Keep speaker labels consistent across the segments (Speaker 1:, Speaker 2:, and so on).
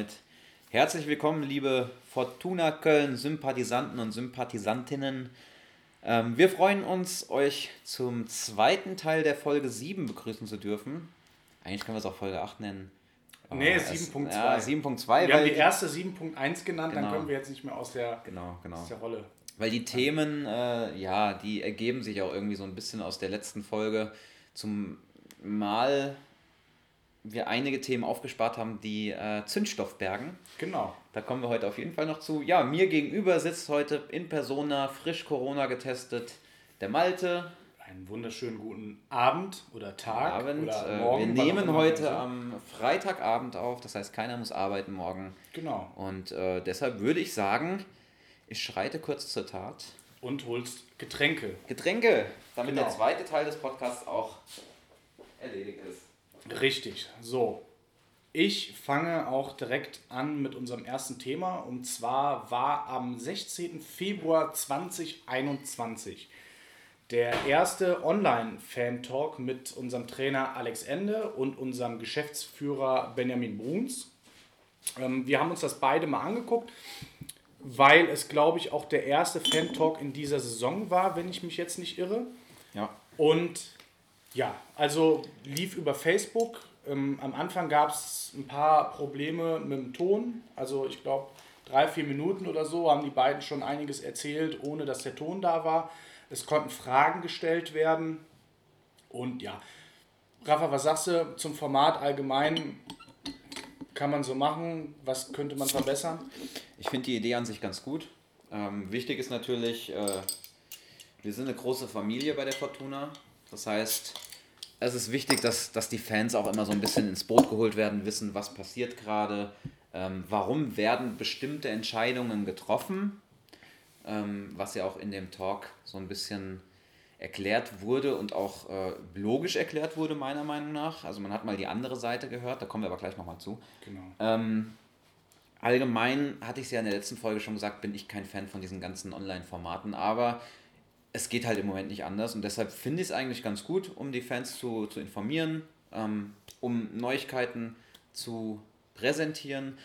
Speaker 1: Damit herzlich willkommen, liebe Fortuna Köln Sympathisanten und Sympathisantinnen. Ähm, wir freuen uns, euch zum zweiten Teil der Folge 7 begrüßen zu dürfen. Eigentlich können wir es auch Folge 8 nennen.
Speaker 2: Nee, 7.2.
Speaker 1: Ja, 7.2.
Speaker 2: Wir haben die erste 7.1 genannt,
Speaker 1: Genau.
Speaker 2: dann kommen wir jetzt nicht mehr aus der,
Speaker 1: Genau, genau.
Speaker 2: aus der Rolle.
Speaker 1: Weil die Themen, äh, ja, die ergeben sich auch irgendwie so ein bisschen aus der letzten Folge. Zum Mal wir einige Themen aufgespart haben, die äh, Zündstoff bergen.
Speaker 2: Genau.
Speaker 1: Da kommen wir heute auf jeden Fall noch zu. Ja, mir gegenüber sitzt heute in Persona, frisch Corona getestet, der Malte.
Speaker 2: Einen wunderschönen guten Abend oder Tag
Speaker 1: Abend.
Speaker 2: oder
Speaker 1: Äh,
Speaker 2: Morgen.
Speaker 1: wir nehmen heute
Speaker 2: sind.
Speaker 1: am Freitagabend auf, das heißt, keiner muss arbeiten morgen.
Speaker 2: Genau.
Speaker 1: Und äh, deshalb würde ich sagen, ich schreite kurz zur Tat.
Speaker 2: Und holst Getränke.
Speaker 1: Getränke, damit
Speaker 2: Genau.
Speaker 1: der zweite Teil des Podcasts auch erledigt ist.
Speaker 2: Richtig. So. Ich fange auch direkt an mit unserem ersten Thema. Und zwar war am 16. Februar 2021 der erste Online-Fan-Talk mit unserem Trainer Alex Ende und unserem Geschäftsführer Benjamin Bruns. Ähm, wir haben uns das beide mal angeguckt, weil es, glaube ich, auch der erste Fan-Talk in dieser Saison war, wenn ich mich jetzt nicht irre.
Speaker 1: Ja.
Speaker 2: Und ja, also lief über Facebook. Ähm, am Anfang gab es ein paar Probleme mit dem Ton. Also ich glaube, drei, vier Minuten oder so haben die beiden schon einiges erzählt, ohne dass der Ton da war. Es konnten Fragen gestellt werden. Und ja, Rafa, was sagst du zum Format allgemein? Kann man so machen? Was könnte man verbessern?
Speaker 1: Ich finde die Idee an sich ganz gut. Ähm, wichtig ist natürlich, äh, wir sind eine große Familie bei der Fortuna. Das heißt, es ist wichtig, dass, dass die Fans auch immer so ein bisschen ins Boot geholt werden, wissen, was passiert gerade, ähm, warum werden bestimmte Entscheidungen getroffen, ähm, was ja auch in dem Talk so ein bisschen erklärt wurde und auch äh, logisch erklärt wurde, meiner Meinung nach. Also man hat mal die andere Seite gehört, da kommen wir aber gleich nochmal zu.
Speaker 2: Genau.
Speaker 1: Ähm, allgemein hatte ich es ja in der letzten Folge schon gesagt, bin ich kein Fan von diesen ganzen Online-Formaten, aber es geht halt im Moment nicht anders und deshalb finde ich es eigentlich ganz gut, um die Fans zu, zu informieren, ähm, um Neuigkeiten zu präsentieren.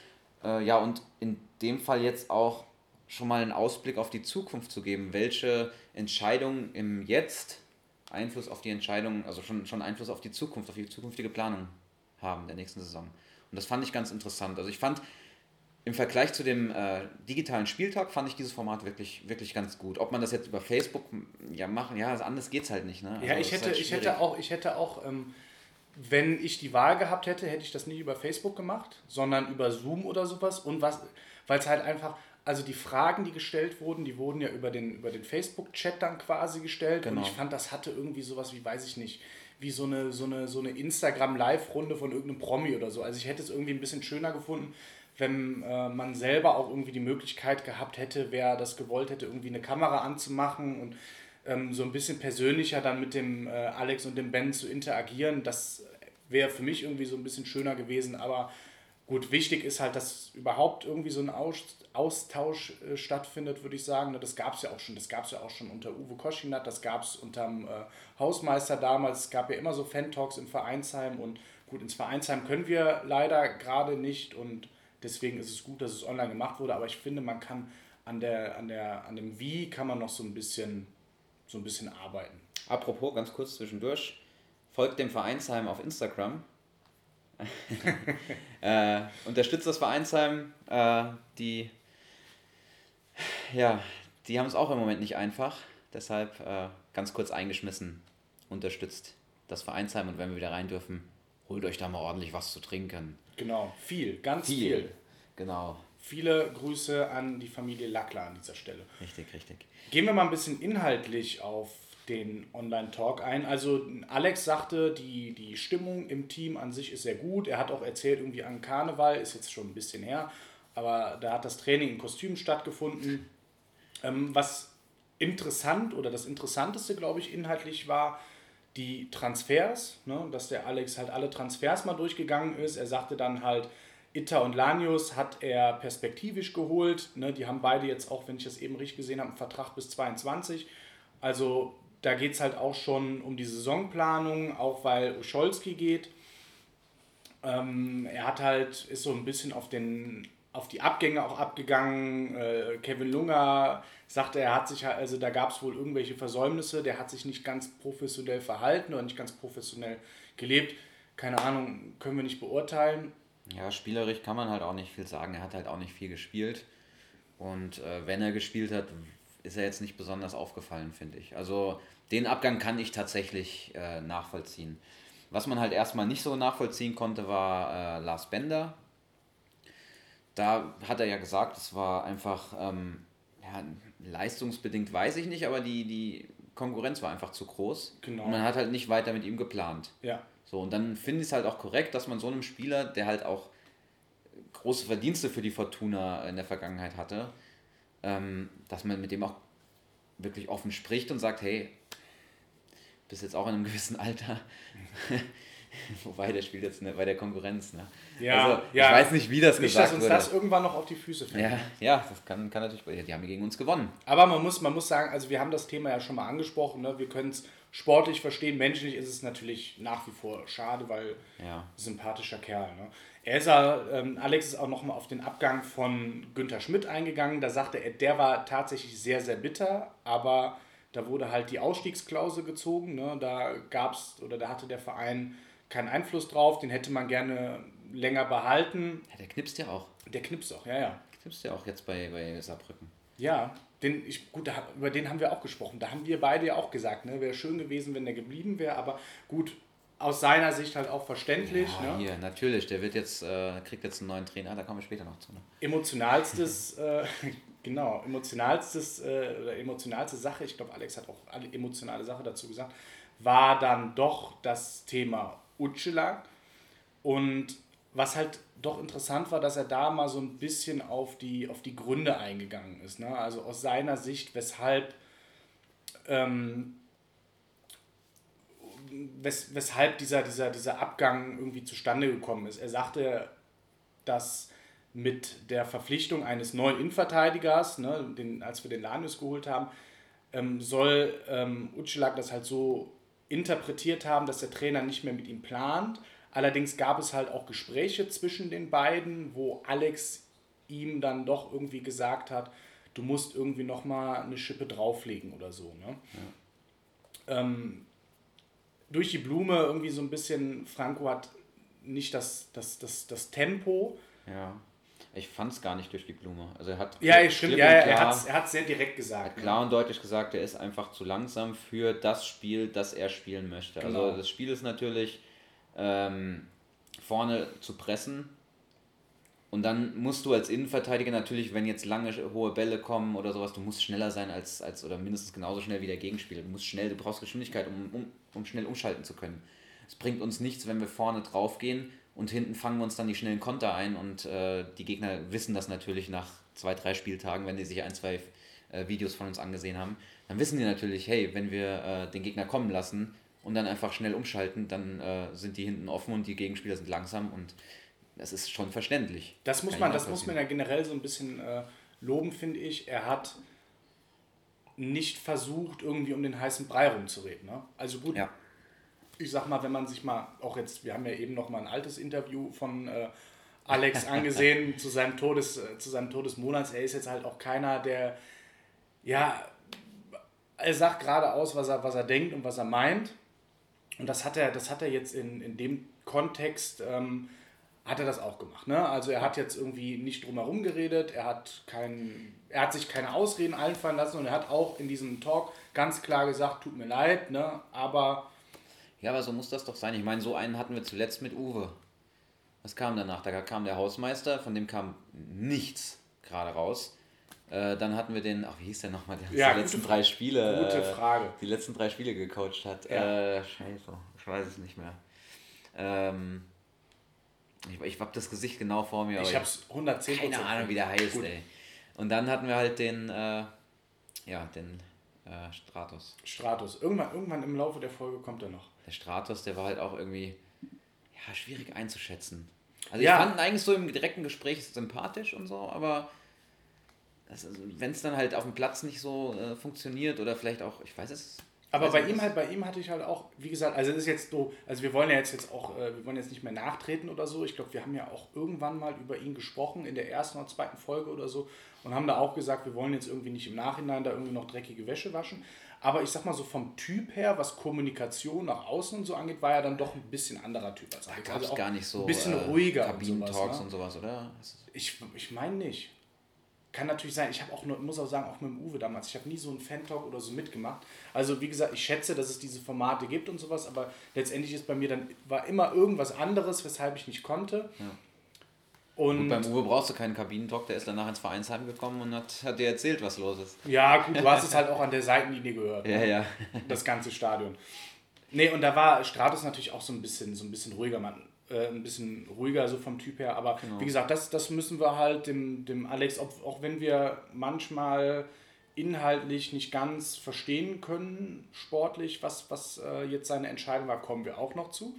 Speaker 1: Äh, ja, und in dem Fall jetzt auch schon mal einen Ausblick auf die Zukunft zu geben, welche Entscheidungen im Jetzt Einfluss auf die Entscheidungen, also schon, schon Einfluss auf die Zukunft, auf die zukünftige Planung haben der nächsten Saison. Und das fand ich ganz interessant. Also ich fand im Vergleich zu dem äh, digitalen Spieltag fand ich dieses Format wirklich, wirklich ganz gut. Ob man das jetzt über Facebook m, ja machen, ja, anders geht's halt nicht. Ne?
Speaker 2: Ja,
Speaker 1: Also
Speaker 2: ich
Speaker 1: es ist
Speaker 2: hätte,
Speaker 1: halt
Speaker 2: ich hätte auch, ich hätte auch ähm, wenn ich die Wahl gehabt hätte, hätte ich das nicht über Facebook gemacht, sondern über Zoom oder sowas. Und was, weil es halt einfach, also die Fragen, die gestellt wurden, die wurden ja über den, über den Facebook-Chat dann quasi gestellt.
Speaker 1: Genau.
Speaker 2: Und ich fand, das hatte irgendwie sowas wie, weiß ich nicht, wie so eine, so eine, so eine Instagram-Live-Runde von irgendeinem Promi oder so. Also ich hätte es irgendwie ein bisschen schöner gefunden, wenn äh, man selber auch irgendwie die Möglichkeit gehabt hätte, wer das gewollt hätte, irgendwie eine Kamera anzumachen und ähm, so ein bisschen persönlicher dann mit dem äh, Alex und dem Ben zu interagieren. Das wäre für mich irgendwie so ein bisschen schöner gewesen, aber gut, wichtig ist halt, dass überhaupt irgendwie so ein Aus Austausch äh, stattfindet, würde ich sagen. Das gab es ja auch schon, das gab es ja auch schon unter Uwe Koschinat, das gab es unterm äh, Hausmeister damals. Es gab ja immer so Fan-Talks im Vereinsheim und gut, ins Vereinsheim können wir leider gerade nicht und deswegen ist es gut, dass es online gemacht wurde, aber ich finde, man kann an der, an der, an dem Wie kann man noch so ein bisschen, so ein bisschen arbeiten.
Speaker 1: Apropos, ganz kurz zwischendurch, folgt dem Vereinsheim auf Instagram. äh, unterstützt das Vereinsheim. Äh, die ja, die haben es auch im Moment nicht einfach. Deshalb äh, ganz kurz eingeschmissen. Unterstützt das Vereinsheim und wenn wir wieder rein dürfen, holt euch da mal ordentlich was zu trinken.
Speaker 2: Genau, viel, ganz viel.
Speaker 1: Genau,
Speaker 2: Viele Grüße an die Familie Lackler an dieser Stelle.
Speaker 1: richtig, richtig.
Speaker 2: Gehen wir mal ein bisschen inhaltlich auf den Online-Talk ein. Also Alex sagte, die, die Stimmung im Team an sich ist sehr gut. Er hat auch erzählt, irgendwie an Karneval, ist jetzt schon ein bisschen her, aber da hat das Training in Kostümen stattgefunden. Ähm, was interessant oder das Interessanteste, glaube ich, inhaltlich war, die Transfers, ne, dass der Alex halt alle Transfers mal durchgegangen ist. Er sagte dann halt, Itta und Lanius hat er perspektivisch geholt. Ne, die haben beide jetzt auch, wenn ich das eben richtig gesehen habe, einen Vertrag bis 22. Also da geht es halt auch schon um die Saisonplanung, auch weil Uscholski geht. Ähm, er hat halt, ist so ein bisschen auf den auf die Abgänge auch abgegangen. Äh, Kevin Lunger sagte, er hat sich, also da gab es wohl irgendwelche Versäumnisse, der hat sich nicht ganz professionell verhalten oder nicht ganz professionell gelebt. Keine Ahnung, können wir nicht beurteilen.
Speaker 1: Ja, spielerisch kann man halt auch nicht viel sagen. Er hat halt auch nicht viel gespielt. Und äh, wenn er gespielt hat, ist er jetzt nicht besonders aufgefallen, finde ich. Also den Abgang kann ich tatsächlich äh, nachvollziehen. Was man halt erstmal nicht so nachvollziehen konnte, war äh, Lars Bender. Da hat er ja gesagt, es war einfach ähm, ja, leistungsbedingt, weiß ich nicht, aber die, die Konkurrenz war einfach zu groß. Genau. Und man hat halt nicht weiter mit ihm geplant. Ja. So, und dann finde ich es halt auch korrekt, dass man so einem Spieler, der halt auch große Verdienste für die Fortuna in der Vergangenheit hatte, ähm, dass man mit dem auch wirklich offen spricht und sagt, hey, bist jetzt auch in einem gewissen Alter. Wobei, der spielt jetzt ne, bei der Konkurrenz. Ne? Ja, also, ich weiß nicht, wie das nicht, gesagt
Speaker 2: dass uns das irgendwann noch auf die Füße
Speaker 1: fällt. Ja, ja, das kann, kann natürlich. Die haben gegen uns gewonnen.
Speaker 2: Aber man muss, man muss sagen, also wir haben das Thema ja schon mal angesprochen. Ne? Wir können es sportlich verstehen. Menschlich ist es natürlich nach wie vor schade, weil ja. sympathischer Kerl. Ne? Er ist ähm, Alex ist auch nochmal auf den Abgang von Günther Schmidt eingegangen. Da sagte er, der war tatsächlich sehr, sehr bitter, aber da wurde halt die Ausstiegsklausel gezogen. Ne? Da gab's oder da hatte der Verein keinen Einfluss drauf, den hätte man gerne länger behalten.
Speaker 1: Ja, der knipst ja auch.
Speaker 2: Der knipst auch, ja, ja.
Speaker 1: Knipst ja auch jetzt bei, bei Saarbrücken.
Speaker 2: Ja, den, ich, gut, da, über den haben wir auch gesprochen. Da haben wir beide ja auch gesagt, ne, wäre schön gewesen, wenn der geblieben wäre, aber gut, aus seiner Sicht halt auch verständlich.
Speaker 1: Ja, ne? hier, natürlich, der wird jetzt, äh, kriegt jetzt einen neuen Trainer, da kommen wir später noch zu. Ne?
Speaker 2: Emotionalstes, äh, genau, emotionalstes äh, oder emotionalste Sache, ich glaube, Alex hat auch eine emotionale Sache dazu gesagt, war dann doch das Thema Utschela. Und was halt doch interessant war, dass er da mal so ein bisschen auf die, auf die Gründe eingegangen ist. Ne? Also aus seiner Sicht, weshalb, ähm, wes, weshalb dieser, dieser, dieser Abgang irgendwie zustande gekommen ist. Er sagte, dass mit der Verpflichtung eines neuen Innenverteidigers, ne, den, als wir den Lanius geholt haben, ähm, soll ähm, Utschlag das halt so interpretiert haben, dass der Trainer nicht mehr mit ihm plant. Allerdings gab es halt auch Gespräche zwischen den beiden, wo Alex ihm dann doch irgendwie gesagt hat, du musst irgendwie nochmal eine Schippe drauflegen oder so. Ne? Ja. Ähm, durch die Blume irgendwie so ein bisschen, Franco hat nicht das, das, das, das Tempo.
Speaker 1: Ja. Ich fand es gar nicht durch die Blume. Also er hat
Speaker 2: ja, stimmt, ja, er hat er sehr direkt gesagt.
Speaker 1: Ne? klar und deutlich gesagt, er ist einfach zu langsam für das Spiel, das er spielen möchte. Also genau. Also das Spiel ist natürlich ähm, vorne zu pressen. Und dann musst du als Innenverteidiger natürlich, wenn jetzt lange hohe Bälle kommen oder sowas, du musst schneller sein als, als oder mindestens genauso schnell wie der Gegenspieler. Du musst schnell, du brauchst Geschwindigkeit, um, um, um schnell umschalten zu können. Es bringt uns nichts, wenn wir vorne drauf gehen und hinten fangen wir uns dann die schnellen Konter ein und äh, die Gegner wissen das natürlich nach zwei, drei Spieltagen, wenn die sich ein, zwei äh, Videos von uns angesehen haben. Dann wissen die natürlich, hey, wenn wir äh, den Gegner kommen lassen und dann einfach schnell umschalten, dann äh, sind die hinten offen und die Gegenspieler sind langsam und das ist schon verständlich.
Speaker 2: Das muss man, das muss man ja generell so ein bisschen äh, loben, finde ich. Er hat nicht versucht, irgendwie um den heißen Brei rumzureden. Ne? Also gut, ja ich sag mal, wenn man sich mal, auch jetzt, wir haben ja eben noch mal ein altes Interview von äh, Alex angesehen zu seinem Todes, äh, zu seinem Todesmonats. Er ist jetzt halt auch keiner, der, ja, er sagt geradeaus, was er, was er denkt und was er meint. Und das hat er, das hat er jetzt in, in dem Kontext, ähm, hat er das auch gemacht. Ne? Also er hat jetzt irgendwie nicht drumherum geredet, er hat, kein, er hat sich keine Ausreden einfallen lassen und er hat auch in diesem Talk ganz klar gesagt, tut mir leid, ne? aber
Speaker 1: ja, aber so muss das doch sein. Ich meine, so einen hatten wir zuletzt mit Uwe. Was kam danach? Da kam der Hausmeister, von dem kam nichts gerade raus. Äh, dann hatten wir den, ach, wie hieß der nochmal, der ja, die letzten drei Spiele. Gute äh, Frage. die letzten drei Spiele gecoacht hat. Ja. Äh, scheiße, ich weiß es nicht mehr. Ähm, ich ich habe das Gesicht genau vor mir.
Speaker 2: Ich habe es 110
Speaker 1: Keine Ahnung, wie der heißt, Gut. ey. Und dann hatten wir halt den, äh, ja, den äh, Stratos.
Speaker 2: Stratos. Irgendwann, irgendwann im Laufe der Folge kommt er noch
Speaker 1: der Stratos, der war halt auch irgendwie ja, schwierig einzuschätzen. Also ja. ich fand ihn eigentlich so im direkten Gespräch sympathisch und so, aber wenn es dann halt auf dem Platz nicht so äh, funktioniert oder vielleicht auch, ich weiß es.
Speaker 2: Aber bei ihm halt, bei ihm hatte ich halt auch, wie gesagt, also es ist jetzt so, also wir wollen ja jetzt, jetzt auch, äh, wir wollen jetzt nicht mehr nachtreten oder so. Ich glaube, wir haben ja auch irgendwann mal über ihn gesprochen in der ersten oder zweiten Folge oder so und haben da auch gesagt, wir wollen jetzt irgendwie nicht im Nachhinein da irgendwie noch dreckige Wäsche waschen. Aber ich sag mal so vom Typ her, was Kommunikation nach außen und so angeht, war er dann doch ein bisschen anderer Typ als
Speaker 1: Alex. Also auch gar nicht so
Speaker 2: ein bisschen ruhiger.
Speaker 1: Kabinentalks und, sowas, ne? und sowas, oder?
Speaker 2: Ich, ich meine nicht kann natürlich sein, ich habe auch, muss auch sagen, auch mit dem Uwe damals, ich habe nie so einen Fan-Talk oder so mitgemacht. Also wie gesagt, ich schätze, dass es diese Formate gibt und sowas, aber letztendlich ist bei mir dann, war immer irgendwas anderes, weshalb ich nicht konnte. Ja.
Speaker 1: Und gut, beim Uwe brauchst du keinen Kabinentalk, der ist danach ins Vereinsheim gekommen und hat, hat dir erzählt, was los ist.
Speaker 2: Ja, gut, du hast es halt auch an der Seitenlinie gehört.
Speaker 1: ja, ja.
Speaker 2: Das ganze Stadion. Nee, und da war Stratus natürlich auch so ein bisschen, so ein bisschen ruhiger Mann äh, ein bisschen ruhiger so vom Typ her. Aber genau. wie gesagt, das, das müssen wir halt dem, dem Alex, auch, auch wenn wir manchmal inhaltlich nicht ganz verstehen können, sportlich, was, was äh, jetzt seine Entscheidung war, kommen wir auch noch zu.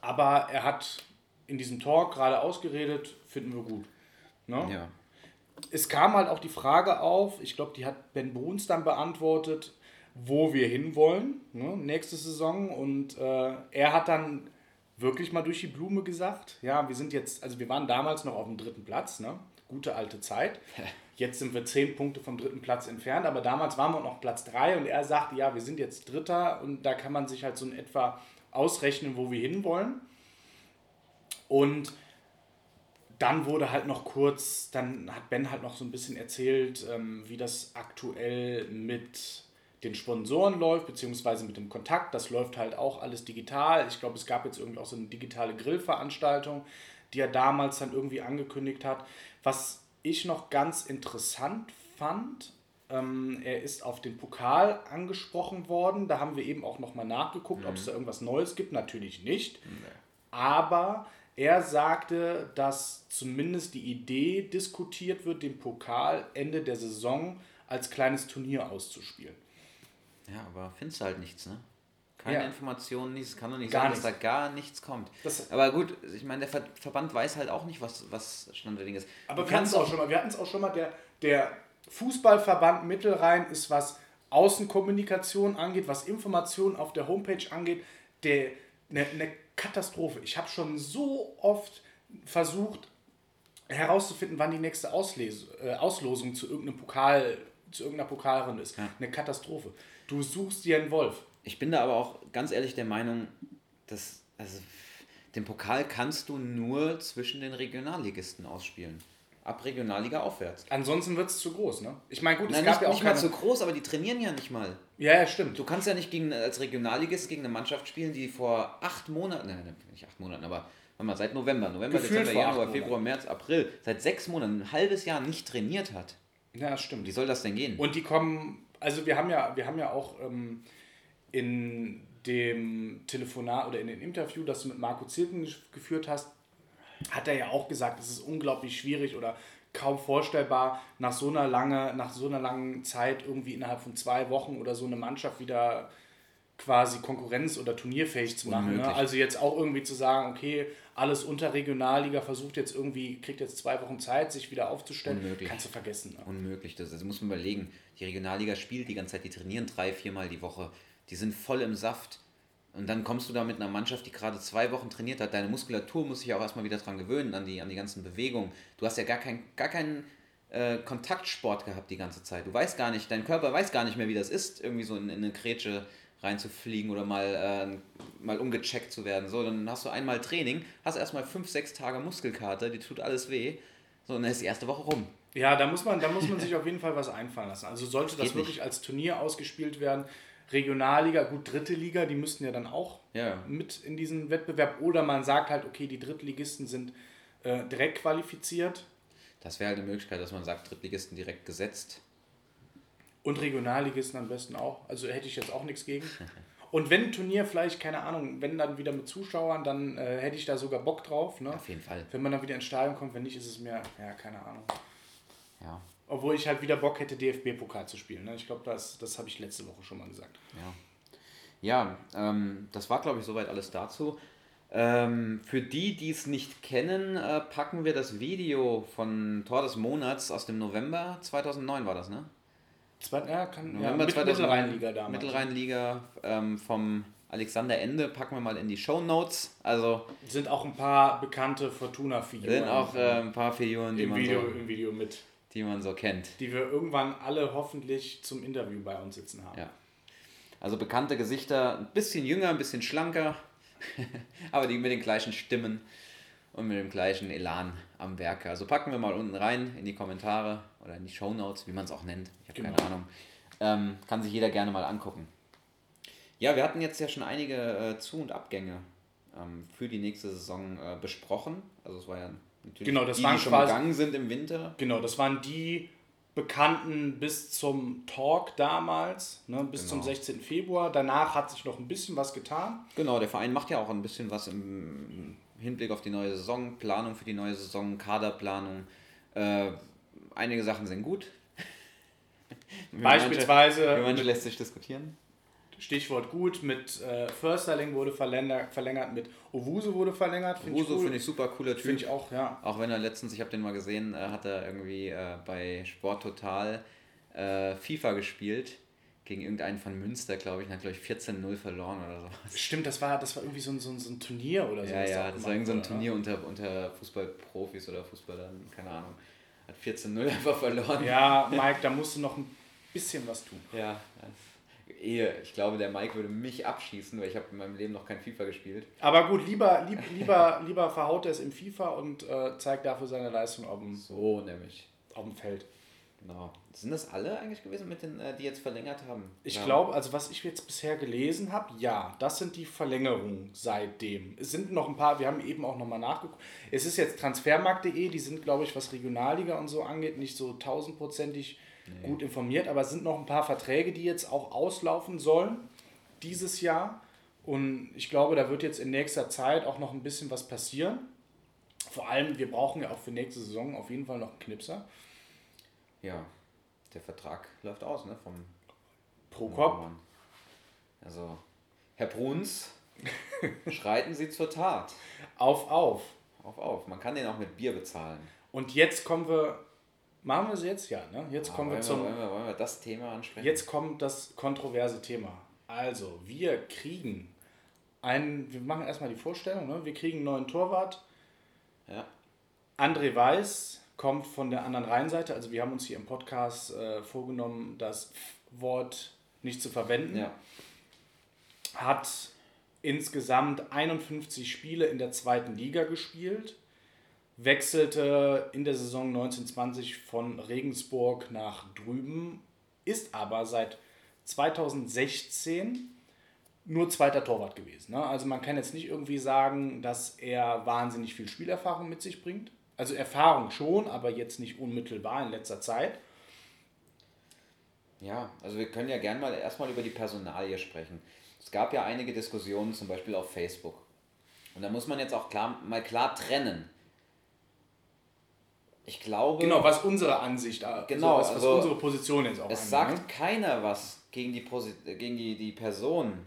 Speaker 2: Aber er hat in diesem Talk gerade ausgeredet, finden wir gut. Ne? Ja. Es kam halt auch die Frage auf, ich glaube, die hat Ben Bruns dann beantwortet, wo wir hinwollen, ne, nächste Saison. Und äh, er hat dann wirklich mal durch die Blume gesagt. Ja, wir sind jetzt, also wir waren damals noch auf dem dritten Platz, ne? Gute alte Zeit. Jetzt sind wir zehn Punkte vom dritten Platz entfernt, aber damals waren wir noch Platz drei und er sagte, ja, wir sind jetzt Dritter und da kann man sich halt so in etwa ausrechnen, wo wir hinwollen. Und dann wurde halt noch kurz, dann hat Ben halt noch so ein bisschen erzählt, ähm, wie das aktuell mit den Sponsoren läuft, beziehungsweise mit dem Kontakt. Das läuft halt auch alles digital. Ich glaube, es gab jetzt irgendwie auch so eine digitale Grillveranstaltung, die er damals dann irgendwie angekündigt hat. Was ich noch ganz interessant fand, ähm, er ist auf den Pokal angesprochen worden. Da haben wir eben auch nochmal nachgeguckt, mhm. ob es da irgendwas Neues gibt. Natürlich nicht. Nee. Aber er sagte, dass zumindest die Idee diskutiert wird, den Pokal Ende der Saison als kleines Turnier auszuspielen.
Speaker 1: Ja, aber findest du halt nichts, ne? Keine ja. Informationen, nichts. Kann doch nicht gar sein, nichts. dass da gar nichts kommt. Das aber gut, ich meine, der Ver Verband weiß halt auch nicht, was, was Stand der Dinge ist.
Speaker 2: Aber du wir hatten es auch schon mal, wir hatten es auch schon mal, der, der Fußballverband Mittelrhein ist, was Außenkommunikation angeht, was Informationen auf der Homepage angeht, der eine ne Katastrophe. Ich habe schon so oft versucht herauszufinden, wann die nächste Auslese, äh, Auslosung zu irgendeinem Pokal, zu irgendeiner Pokalrunde ist. Ja. Eine Katastrophe. Du suchst dir einen Wolf.
Speaker 1: Ich bin da aber auch ganz ehrlich der Meinung, dass also, den Pokal kannst du nur zwischen den Regionalligisten ausspielen. Ab Regionalliga aufwärts.
Speaker 2: Ansonsten wird es zu groß, ne? Ich meine, gut,
Speaker 1: es Nein, gab nicht, ja auch nicht keine... mal zu groß, aber die trainieren ja nicht mal.
Speaker 2: Ja, ja, stimmt.
Speaker 1: Du kannst ja nicht gegen, als Regionalligist gegen eine Mannschaft spielen, die vor acht Monaten, nein, nicht acht Monaten, aber mal, seit November, November, Gefühlt Dezember, Januar, Februar, März, April, seit sechs Monaten, ein halbes Jahr nicht trainiert hat.
Speaker 2: Ja, stimmt.
Speaker 1: Wie soll das denn gehen?
Speaker 2: Und die kommen also wir haben ja, wir haben ja auch ähm, in dem Telefonat oder in dem Interview, das du mit Marco Zirken geführt hast, hat er ja auch gesagt, es ist unglaublich schwierig oder kaum vorstellbar, nach so einer lange, nach so einer langen Zeit irgendwie innerhalb von zwei Wochen oder so eine Mannschaft wieder quasi konkurrenz- oder turnierfähig zu machen. Ne? Also jetzt auch irgendwie zu sagen, okay, alles unter Regionalliga versucht jetzt irgendwie, kriegt jetzt zwei Wochen Zeit, sich wieder aufzustellen. Unmöglich. Kannst du vergessen.
Speaker 1: Ne? Unmöglich. Das, das muss man überlegen. Die Regionalliga spielt die ganze Zeit, die trainieren drei, viermal die Woche. Die sind voll im Saft. Und dann kommst du da mit einer Mannschaft, die gerade zwei Wochen trainiert hat. Deine Muskulatur muss sich auch erstmal wieder dran gewöhnen, an die, an die ganzen Bewegungen. Du hast ja gar, kein, gar keinen äh, Kontaktsport gehabt die ganze Zeit. Du weißt gar nicht, dein Körper weiß gar nicht mehr, wie das ist, irgendwie so in, in eine Grätsche reinzufliegen oder mal, äh, mal umgecheckt zu werden. So, dann hast du einmal Training, hast erstmal fünf, sechs Tage Muskelkater, die tut alles weh. So, und dann ist die erste Woche rum.
Speaker 2: Ja, da muss man, da muss man sich auf jeden Fall was einfallen lassen. Also sollte das, das wirklich nicht. als Turnier ausgespielt werden, Regionalliga, gut, dritte Liga, die müssten ja dann auch ja. mit in diesen Wettbewerb. Oder man sagt halt, okay, die Drittligisten sind äh, direkt qualifiziert.
Speaker 1: Das wäre halt eine Möglichkeit, dass man sagt, Drittligisten direkt gesetzt.
Speaker 2: Und Regionalligisten am besten auch. Also hätte ich jetzt auch nichts gegen. Und wenn ein Turnier vielleicht, keine Ahnung, wenn dann wieder mit Zuschauern, dann äh, hätte ich da sogar Bock drauf. Ne?
Speaker 1: Auf jeden Fall.
Speaker 2: Wenn man dann wieder ins Stadion kommt, wenn nicht, ist es mir, ja, keine Ahnung. Ja. Obwohl ich halt wieder Bock hätte, DFB-Pokal zu spielen. Ne? Ich glaube, das, das habe ich letzte Woche schon mal gesagt.
Speaker 1: Ja, ja ähm, das war, glaube ich, soweit alles dazu. Ähm, für die, die es nicht kennen, äh, packen wir das Video von Tor des Monats aus dem November 2009 war das, ne?
Speaker 2: Zwei, ja, kann, ja,
Speaker 1: November
Speaker 2: mit,
Speaker 1: 2009,
Speaker 2: Mittelrheinliga damals.
Speaker 1: Mittelrheinliga ähm, vom Alexander Ende packen wir mal in die Show Notes. Also
Speaker 2: Sind auch ein paar bekannte Fortuna-Figuren.
Speaker 1: sind auch äh, ein paar Figuren, die
Speaker 2: im,
Speaker 1: man,
Speaker 2: Video,
Speaker 1: so,
Speaker 2: im Video mit.
Speaker 1: Die man so kennt.
Speaker 2: Die wir irgendwann alle hoffentlich zum Interview bei uns sitzen haben.
Speaker 1: Ja. Also bekannte Gesichter, ein bisschen jünger, ein bisschen schlanker, aber die mit den gleichen Stimmen und mit dem gleichen Elan am Werke. Also packen wir mal unten rein in die Kommentare oder in die Shownotes, wie man es auch nennt. Ich habe
Speaker 2: Genau.
Speaker 1: keine Ahnung. Ähm, kann sich jeder gerne mal angucken. Ja, wir hatten jetzt ja schon einige äh, Zu- und Abgänge ähm, für die nächste Saison äh, besprochen. Also es war ja natürlich
Speaker 2: Genau, das
Speaker 1: die,
Speaker 2: waren
Speaker 1: die schon
Speaker 2: quasi-
Speaker 1: gegangen sind im Winter.
Speaker 2: Genau, das waren die Bekannten bis zum Talk damals, ne, bis zum
Speaker 1: Genau.
Speaker 2: 16. Februar. Danach hat sich noch ein bisschen was getan.
Speaker 1: Genau, der Verein macht ja auch ein bisschen was im Hinblick auf die neue Saison, Planung für die neue Saison, Kaderplanung. Äh, einige Sachen sind gut.
Speaker 2: Beispielsweise-
Speaker 1: Manche, manche lässt sich diskutieren.
Speaker 2: Stichwort gut, mit äh, Försterling wurde verlängert, verlängert, mit Owusu wurde verlängert. Finde ich,
Speaker 1: Uso
Speaker 2: cool.
Speaker 1: finde ich super cooler Typ.
Speaker 2: Finde ich auch, ja.
Speaker 1: Auch wenn er letztens, ich habe den mal gesehen, äh, hat er irgendwie äh, bei Sport Total äh, FIFA gespielt. Gegen irgendeinen von Münster, glaube ich, und hat, glaube ich, 14-0 verloren oder sowas.
Speaker 2: Stimmt, das war, das war irgendwie so ein, so ein, so ein Turnier oder so.
Speaker 1: Ja, ja, das war
Speaker 2: gemacht
Speaker 1: irgend so ein
Speaker 2: wurde,
Speaker 1: Turnier unter, unter Fußballprofis oder Fußballern, keine Ahnung. Hat 14-0 einfach verloren.
Speaker 2: Ne? Ja, Mike, da musst du noch ein bisschen was tun.
Speaker 1: Ja, das- ehe. Ich glaube, der Mike würde mich abschießen, weil ich habe in meinem Leben noch kein FIFA gespielt.
Speaker 2: Aber gut, lieber, lieb, lieber, lieber verhaut er es im FIFA und äh, zeigt dafür seine Leistung auf dem,
Speaker 1: So nämlich.
Speaker 2: auf dem Feld.
Speaker 1: Genau. Sind das alle eigentlich gewesen, mit den, äh, die jetzt verlängert haben?
Speaker 2: Ich
Speaker 1: Ja.
Speaker 2: glaube, also was ich jetzt bisher gelesen habe, ja, das sind die Verlängerungen seitdem. Es sind noch ein paar, wir haben eben auch nochmal nachgeguckt. Es ist jetzt transfermarkt.de, die sind, glaube ich, was Regionalliga und so angeht, nicht so tausendprozentig gut informiert, aber es sind noch ein paar Verträge, die jetzt auch auslaufen sollen dieses Jahr. Und ich glaube, da wird jetzt in nächster Zeit auch noch ein bisschen was passieren. Vor allem, wir brauchen ja auch für nächste Saison auf jeden Fall noch einen Knipser.
Speaker 1: Ja, der Vertrag läuft aus, ne? Vom
Speaker 2: Pro Kopf.
Speaker 1: Mann. Also, Herr Bruns, schreiten Sie zur Tat.
Speaker 2: Auf, auf.
Speaker 1: Auf, auf. Man kann den auch mit Bier bezahlen.
Speaker 2: Und jetzt kommen wir. Machen wir es jetzt? Ja, ne? Jetzt kommen wir zum.
Speaker 1: wollen, wir, wollen wir das Thema ansprechen?
Speaker 2: Jetzt kommt das kontroverse Thema. Also, wir kriegen einen. Wir machen erstmal die Vorstellung, ne? Wir kriegen einen neuen Torwart.
Speaker 1: Ja.
Speaker 2: André Weiß kommt von der anderen Rheinseite. Also, wir haben uns hier im Podcast äh, vorgenommen, das Wort nicht zu verwenden.
Speaker 1: Ja.
Speaker 2: Hat insgesamt 51 Spiele in der zweiten Liga gespielt, wechselte in der Saison 1920 von Regensburg nach drüben, ist aber seit 2016 nur zweiter Torwart gewesen. Ne? Also man kann jetzt nicht irgendwie sagen, dass er wahnsinnig viel Spielerfahrung mit sich bringt. Also Erfahrung schon, aber jetzt nicht unmittelbar in letzter Zeit.
Speaker 1: Ja, also wir können ja gern mal erstmal über die Personalie sprechen. Es gab ja einige Diskussionen, zum Beispiel auf Facebook. Und da muss man jetzt auch klar, mal klar trennen. Ich glaube,
Speaker 2: Genau, was unsere Ansicht, äh,
Speaker 1: Genau,
Speaker 2: so, was, was
Speaker 1: also
Speaker 2: unsere Position jetzt auch
Speaker 1: es
Speaker 2: angeht,
Speaker 1: sagt
Speaker 2: ne?
Speaker 1: keiner was gegen die, Posi gegen die, die Person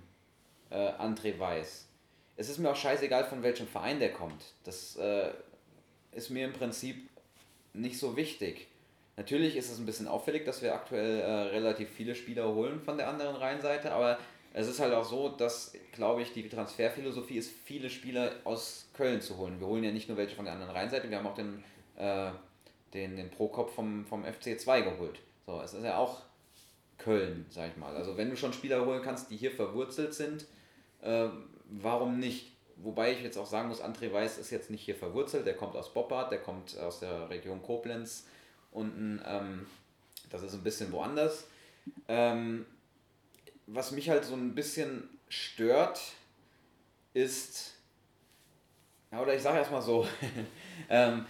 Speaker 1: äh, André Weiß. Es ist mir auch scheißegal, von welchem Verein der kommt. Das äh, ist mir im Prinzip nicht so wichtig. Natürlich ist es ein bisschen auffällig, dass wir aktuell äh, relativ viele Spieler holen von der anderen Rheinseite, aber es ist halt auch so, dass, glaube ich, die Transferphilosophie ist, viele Spieler aus Köln zu holen. Wir holen ja nicht nur welche von der anderen Rheinseite, wir haben auch den, äh, den, den Pro-Kopf vom, vom FC2 geholt. So, es ist ja auch Köln, sag ich mal. Also wenn du schon Spieler holen kannst, die hier verwurzelt sind, äh, warum nicht? Wobei ich jetzt auch sagen muss, André Weiß ist jetzt nicht hier verwurzelt, der kommt aus Boppard, der kommt aus der Region Koblenz unten, ähm, das ist ein bisschen woanders. Ähm, was mich halt so ein bisschen stört, ist, ja, oder ich sage erstmal so, ähm,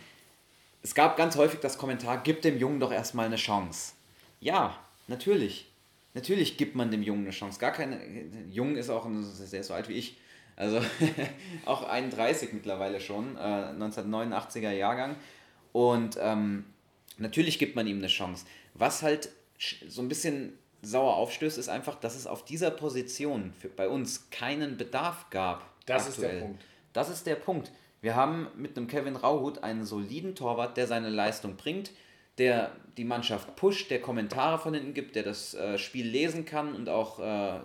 Speaker 1: es gab ganz häufig das Kommentar, gib dem Jungen doch erstmal eine Chance. Ja, natürlich. Natürlich gibt man dem Jungen eine Chance. Gar keine. Jung ist auch, ein, der ist so alt wie ich. Also auch 31 mittlerweile schon, äh, 1989er Jahrgang. Und ähm, natürlich gibt man ihm eine Chance. Was halt so ein bisschen sauer aufstößt, ist einfach, dass es auf dieser Position für, bei uns keinen Bedarf gab.
Speaker 2: Das ist der Punkt.
Speaker 1: Das ist der Punkt. Wir haben mit einem Kevin Rauhut einen soliden Torwart, der seine Leistung bringt. der die Mannschaft pusht, der Kommentare von hinten gibt, der das äh, Spiel lesen kann und auch, äh,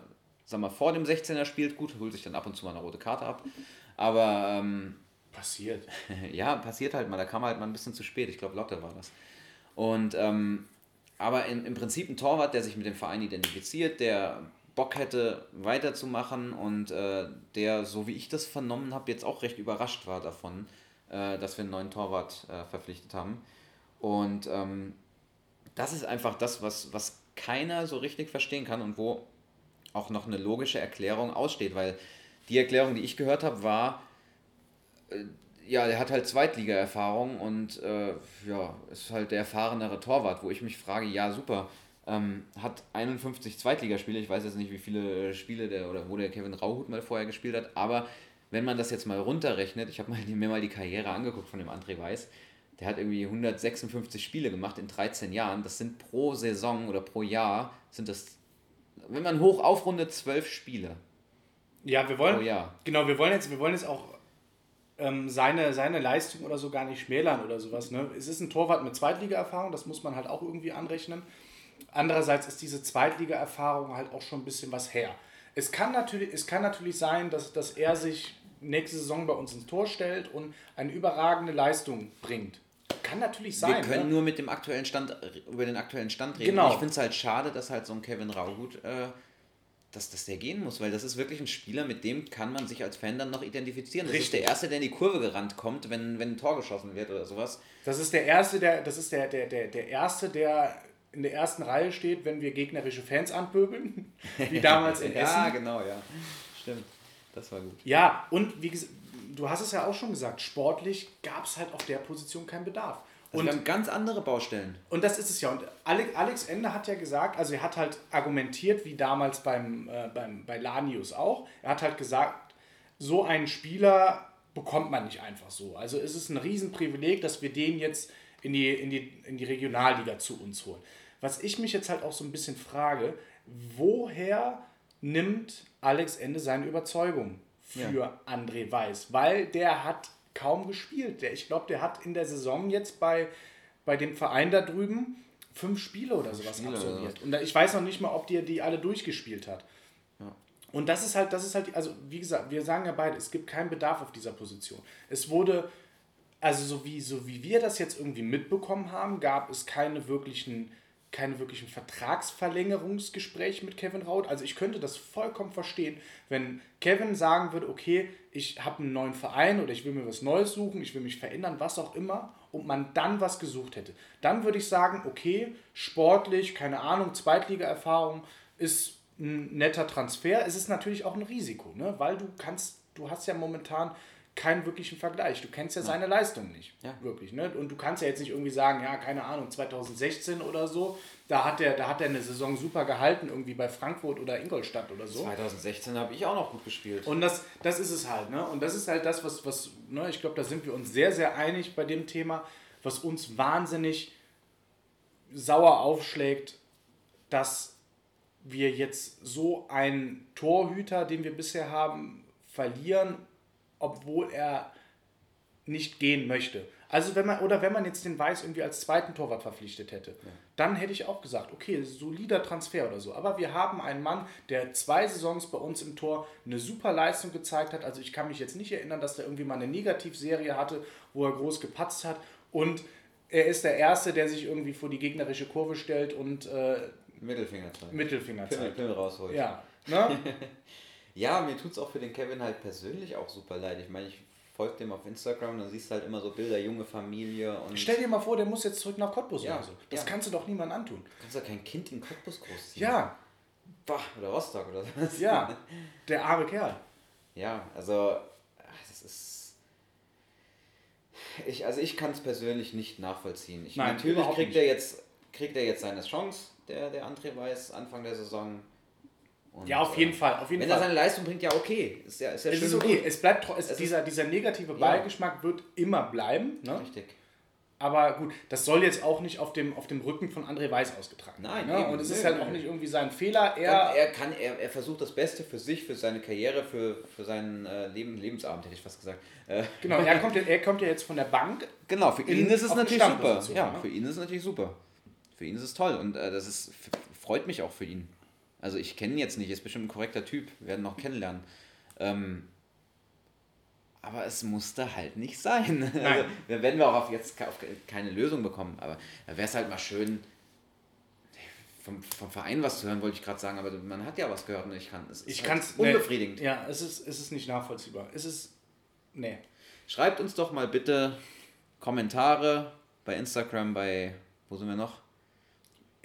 Speaker 1: sag mal, vor dem 16er spielt. Gut, holt sich dann ab und zu mal eine rote Karte ab. Aber. Ähm,
Speaker 2: passiert.
Speaker 1: ja, passiert halt mal. Da kam halt mal ein bisschen zu spät. Ich glaube, Lotte war das. Und. Ähm, aber in, im Prinzip ein Torwart, der sich mit dem Verein identifiziert, der Bock hätte weiterzumachen und äh, der, so wie ich das vernommen habe, jetzt auch recht überrascht war davon, äh, dass wir einen neuen Torwart äh, verpflichtet haben. Und ähm, das ist einfach das, was, was keiner so richtig verstehen kann und wo auch noch eine logische Erklärung aussteht, weil die Erklärung, die ich gehört habe, war, äh, ja, der hat halt Zweitliga-Erfahrung und äh, ja, ist halt der erfahrenere Torwart, wo ich mich frage, ja, super, ähm, hat 51 Zweitligaspiele, ich weiß jetzt nicht, wie viele Spiele der oder wo der Kevin Rauhut mal vorher gespielt hat, aber wenn man das jetzt mal runterrechnet, ich habe mir mal die Karriere angeguckt von dem André Weiß, der hat irgendwie 156 Spiele gemacht in 13 Jahren. Das sind pro Saison oder pro Jahr sind das, wenn man hoch aufrundet, 12 Spiele.
Speaker 2: Ja, wir wollen, genau, wir wollen jetzt, wir wollen jetzt auch ähm, seine, seine Leistung oder so gar nicht schmälern oder sowas. Ne? Es ist ein Torwart mit Zweitliga-Erfahrung, das muss man halt auch irgendwie anrechnen. Andererseits ist diese Zweitliga-Erfahrung halt auch schon ein bisschen was her. Es kann natürlich, es kann natürlich sein, dass, dass er sich nächste Saison bei uns ins Tor stellt und eine überragende Leistung bringt. Kann natürlich sein.
Speaker 1: Wir können ne? nur mit dem aktuellen Stand, über den aktuellen Stand reden. Genau. Ich finde es halt schade, dass halt so ein Kevin Raugut, äh, dass, dass der gehen muss, weil das ist wirklich ein Spieler, mit dem kann man sich als Fan dann noch identifizieren. Das Richtig. ist der Erste, der in die Kurve gerannt kommt, wenn, wenn ein Tor geschossen wird oder sowas.
Speaker 2: Das ist der Erste, der, das ist der, der, der, der Erste, der in der ersten Reihe steht, wenn wir gegnerische Fans anpöbeln, wie damals in Essen.
Speaker 1: ja, genau, ja. Stimmt. Das war gut.
Speaker 2: Ja, und wie gesagt, du hast es ja auch schon gesagt, sportlich gab es halt auf der Position keinen Bedarf.
Speaker 1: Also und wir haben ganz andere Baustellen.
Speaker 2: Und das ist es ja. Und Alex Ende hat ja gesagt, also er hat halt argumentiert, wie damals beim, äh, beim, bei Lanius auch. Er hat halt gesagt, so einen Spieler bekommt man nicht einfach so. Also es ist ein Riesenprivileg, dass wir den jetzt in die, in die, in die Regionalliga zu uns holen. Was ich mich jetzt halt auch so ein bisschen frage, woher nimmt Alex Ende seine Überzeugung für ja. André Weiß? Weil der hat kaum gespielt. Der, ich glaube, der hat in der Saison jetzt bei, bei dem Verein da drüben fünf Spiele oder sowas Spiele, absolviert. Und ich weiß noch nicht mal, ob der die alle durchgespielt hat. Ja. Und das ist halt, das ist halt, also wie gesagt, wir sagen ja beide, es gibt keinen Bedarf auf dieser Position. Es wurde, also so wie, so wie wir das jetzt irgendwie mitbekommen haben, gab es keine wirklichen keine wirklichen Vertragsverlängerungsgespräche mit Kevin Raut. Also ich könnte das vollkommen verstehen, wenn Kevin sagen würde, okay, ich habe einen neuen Verein oder ich will mir was Neues suchen, ich will mich verändern, was auch immer, und man dann was gesucht hätte. Dann würde ich sagen, okay, sportlich, keine Ahnung, Zweitliga-Erfahrung ist ein netter Transfer. Es ist natürlich auch ein Risiko, ne? weil du kannst, du hast ja momentan keinen wirklichen Vergleich. Du kennst ja, ja. seine Leistung nicht. Ja. Wirklich. Ne? Und du kannst ja jetzt nicht irgendwie sagen, ja, keine Ahnung, 2016 oder so, da hat er da hat er eine Saison super gehalten, irgendwie bei Frankfurt oder Ingolstadt oder so.
Speaker 1: 2016 habe ich auch noch gut gespielt.
Speaker 2: Und das, das ist es halt, ne? Und das ist halt das, was, was ne, ich glaube, da sind wir uns sehr, sehr einig bei dem Thema, was uns wahnsinnig sauer aufschlägt, dass wir jetzt so einen Torhüter, den wir bisher haben, verlieren obwohl er nicht gehen möchte. Also wenn man, oder wenn man jetzt den Weiß irgendwie als zweiten Torwart verpflichtet hätte, ja. dann hätte ich auch gesagt, okay, solider Transfer oder so. Aber wir haben einen Mann, der zwei Saisons bei uns im Tor eine super Leistung gezeigt hat. Also ich kann mich jetzt nicht erinnern, dass er irgendwie mal eine Negativserie hatte, wo er groß gepatzt hat. Und er ist der Erste, der sich irgendwie vor die gegnerische Kurve stellt und äh,
Speaker 1: Mittelfinger zeigt.
Speaker 2: Mittelfinger zeigt. Pimmel,
Speaker 1: Pimmel rausholt.
Speaker 2: Ja. Ne?
Speaker 1: Ja, mir tut es auch für den Kevin halt persönlich auch super leid. Ich meine, ich folge dem auf Instagram, und dann siehst du halt immer so Bilder, junge Familie und.
Speaker 2: Stell dir mal vor, der muss jetzt zurück nach Cottbus ja, oder so. Das ja. kannst du doch niemandem antun. Du
Speaker 1: kannst ja kein Kind in Cottbus großziehen.
Speaker 2: Ja.
Speaker 1: Bah, oder Rostock oder
Speaker 2: was. Ja, der arme Kerl.
Speaker 1: Ja, also, das ist. Ich, also ich kann es persönlich nicht nachvollziehen. Ich, Nein, natürlich kriegt er jetzt kriegt er jetzt seine Chance, der, der André Weiß, Anfang der Saison.
Speaker 2: Und, ja, auf jeden äh, Fall. Auf jeden
Speaker 1: wenn
Speaker 2: Fall.
Speaker 1: er seine Leistung bringt, ja okay. Ist ja, ist ja
Speaker 2: es ist okay. Es bleibt, es, es dieser, dieser negative Beigeschmack ja. wird immer bleiben. Ne?
Speaker 1: Richtig.
Speaker 2: Aber gut, das soll jetzt auch nicht auf dem, auf dem Rücken von André Weiß ausgetragen
Speaker 1: Nein,
Speaker 2: werden. Ne?
Speaker 1: eben.
Speaker 2: Und es ist
Speaker 1: Nö,
Speaker 2: halt
Speaker 1: nö.
Speaker 2: auch nicht irgendwie sein Fehler.
Speaker 1: Und
Speaker 2: Er,
Speaker 1: er kann, er, er versucht das Beste für sich, für seine Karriere, für, für seinen äh, Leben, Lebensabend, hätte ich fast gesagt. Äh,
Speaker 2: genau, er kommt, ja- er kommt ja jetzt von der Bank.
Speaker 1: Genau, für ihn ist es natürlich super. Ja,
Speaker 2: ne?
Speaker 1: für ihn ist es natürlich super. Für ihn ist es toll und äh, das ist freut mich auch für ihn. Also ich kenne ihn jetzt nicht, ist bestimmt ein korrekter Typ, wir werden noch kennenlernen. Ähm, aber es musste halt nicht sein. Also,
Speaker 2: Nein.
Speaker 1: da werden wir auch auf jetzt auf keine Lösung bekommen, aber da wäre es halt mal schön, vom, vom Verein was zu hören, wollte ich gerade sagen, aber man hat ja was gehört und ich kann es. ist
Speaker 2: Ich
Speaker 1: halt
Speaker 2: kann es.
Speaker 1: unbefriedigend.
Speaker 2: Ja, es ist, es ist nicht nachvollziehbar. Es ist. Nee.
Speaker 1: Schreibt uns doch mal bitte Kommentare bei Instagram, bei, wo sind wir noch?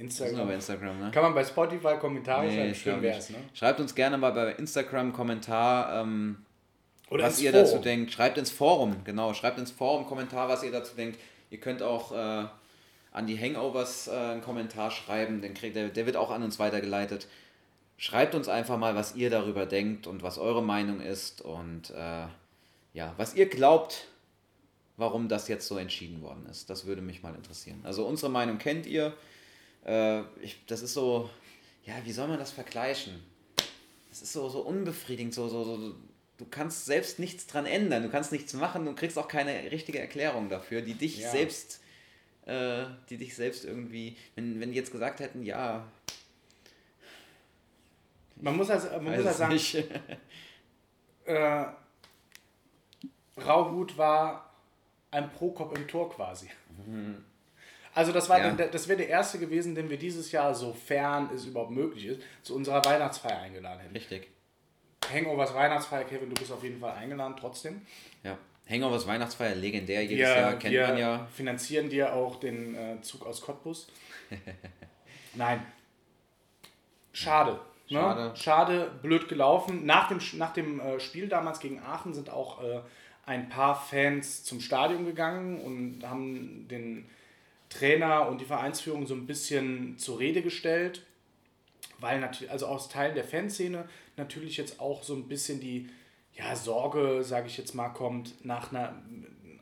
Speaker 1: Sind noch bei
Speaker 2: Instagram.
Speaker 1: Instagram, ne?
Speaker 2: Kann man bei Spotify Kommentare
Speaker 1: Nee,
Speaker 2: schreiben? Schön wär's, ne?
Speaker 1: Schreibt uns gerne mal bei Instagram Kommentar, ähm, was ihr
Speaker 2: Forum.
Speaker 1: dazu denkt. Schreibt ins Forum, genau. Schreibt ins Forum Kommentar, was ihr dazu denkt. Ihr könnt auch äh, an die Hangovers äh, einen Kommentar schreiben, den kriegt, der, der wird auch an uns weitergeleitet. Schreibt uns einfach mal, was ihr darüber denkt und was eure Meinung ist und äh, ja, was ihr glaubt, warum das jetzt so entschieden worden ist. Das würde mich mal interessieren. Also unsere Meinung kennt ihr. Äh, ich, das ist so, ja, wie soll man das vergleichen? Das ist so, so unbefriedigend, so, so, so, du kannst selbst nichts dran ändern, du kannst nichts machen, du kriegst auch keine richtige Erklärung dafür, die dich
Speaker 2: Ja.
Speaker 1: selbst, äh, die dich selbst irgendwie, wenn, wenn die jetzt gesagt hätten, ja,
Speaker 2: Man muss also, man muss
Speaker 1: es
Speaker 2: sagen,
Speaker 1: nicht.
Speaker 2: äh, Rauhut war ein Prokop im Tor quasi. Also das, war
Speaker 1: Ja.
Speaker 2: der, das wäre der erste gewesen, den wir dieses Jahr, sofern es überhaupt möglich ist, zu unserer Weihnachtsfeier eingeladen hätten.
Speaker 1: Richtig.
Speaker 2: Hangovers Weihnachtsfeier, Kevin, du bist auf jeden Fall eingeladen trotzdem.
Speaker 1: Ja. Hangovers Weihnachtsfeier, legendär, jedes
Speaker 2: Wir,
Speaker 1: Jahr kennt man ja.
Speaker 2: finanzieren dir auch den äh, Zug aus Cottbus. Nein. Schade. Ne?
Speaker 1: Schade.
Speaker 2: Schade, blöd gelaufen. Nach dem, nach dem äh, Spiel damals gegen Aachen sind auch äh, ein paar Fans zum Stadion gegangen und haben den Trainer und die Vereinsführung so ein bisschen zur Rede gestellt, weil natürlich, also aus Teilen der Fanszene natürlich jetzt auch so ein bisschen die ja, Sorge, sage ich jetzt mal, kommt nach einer,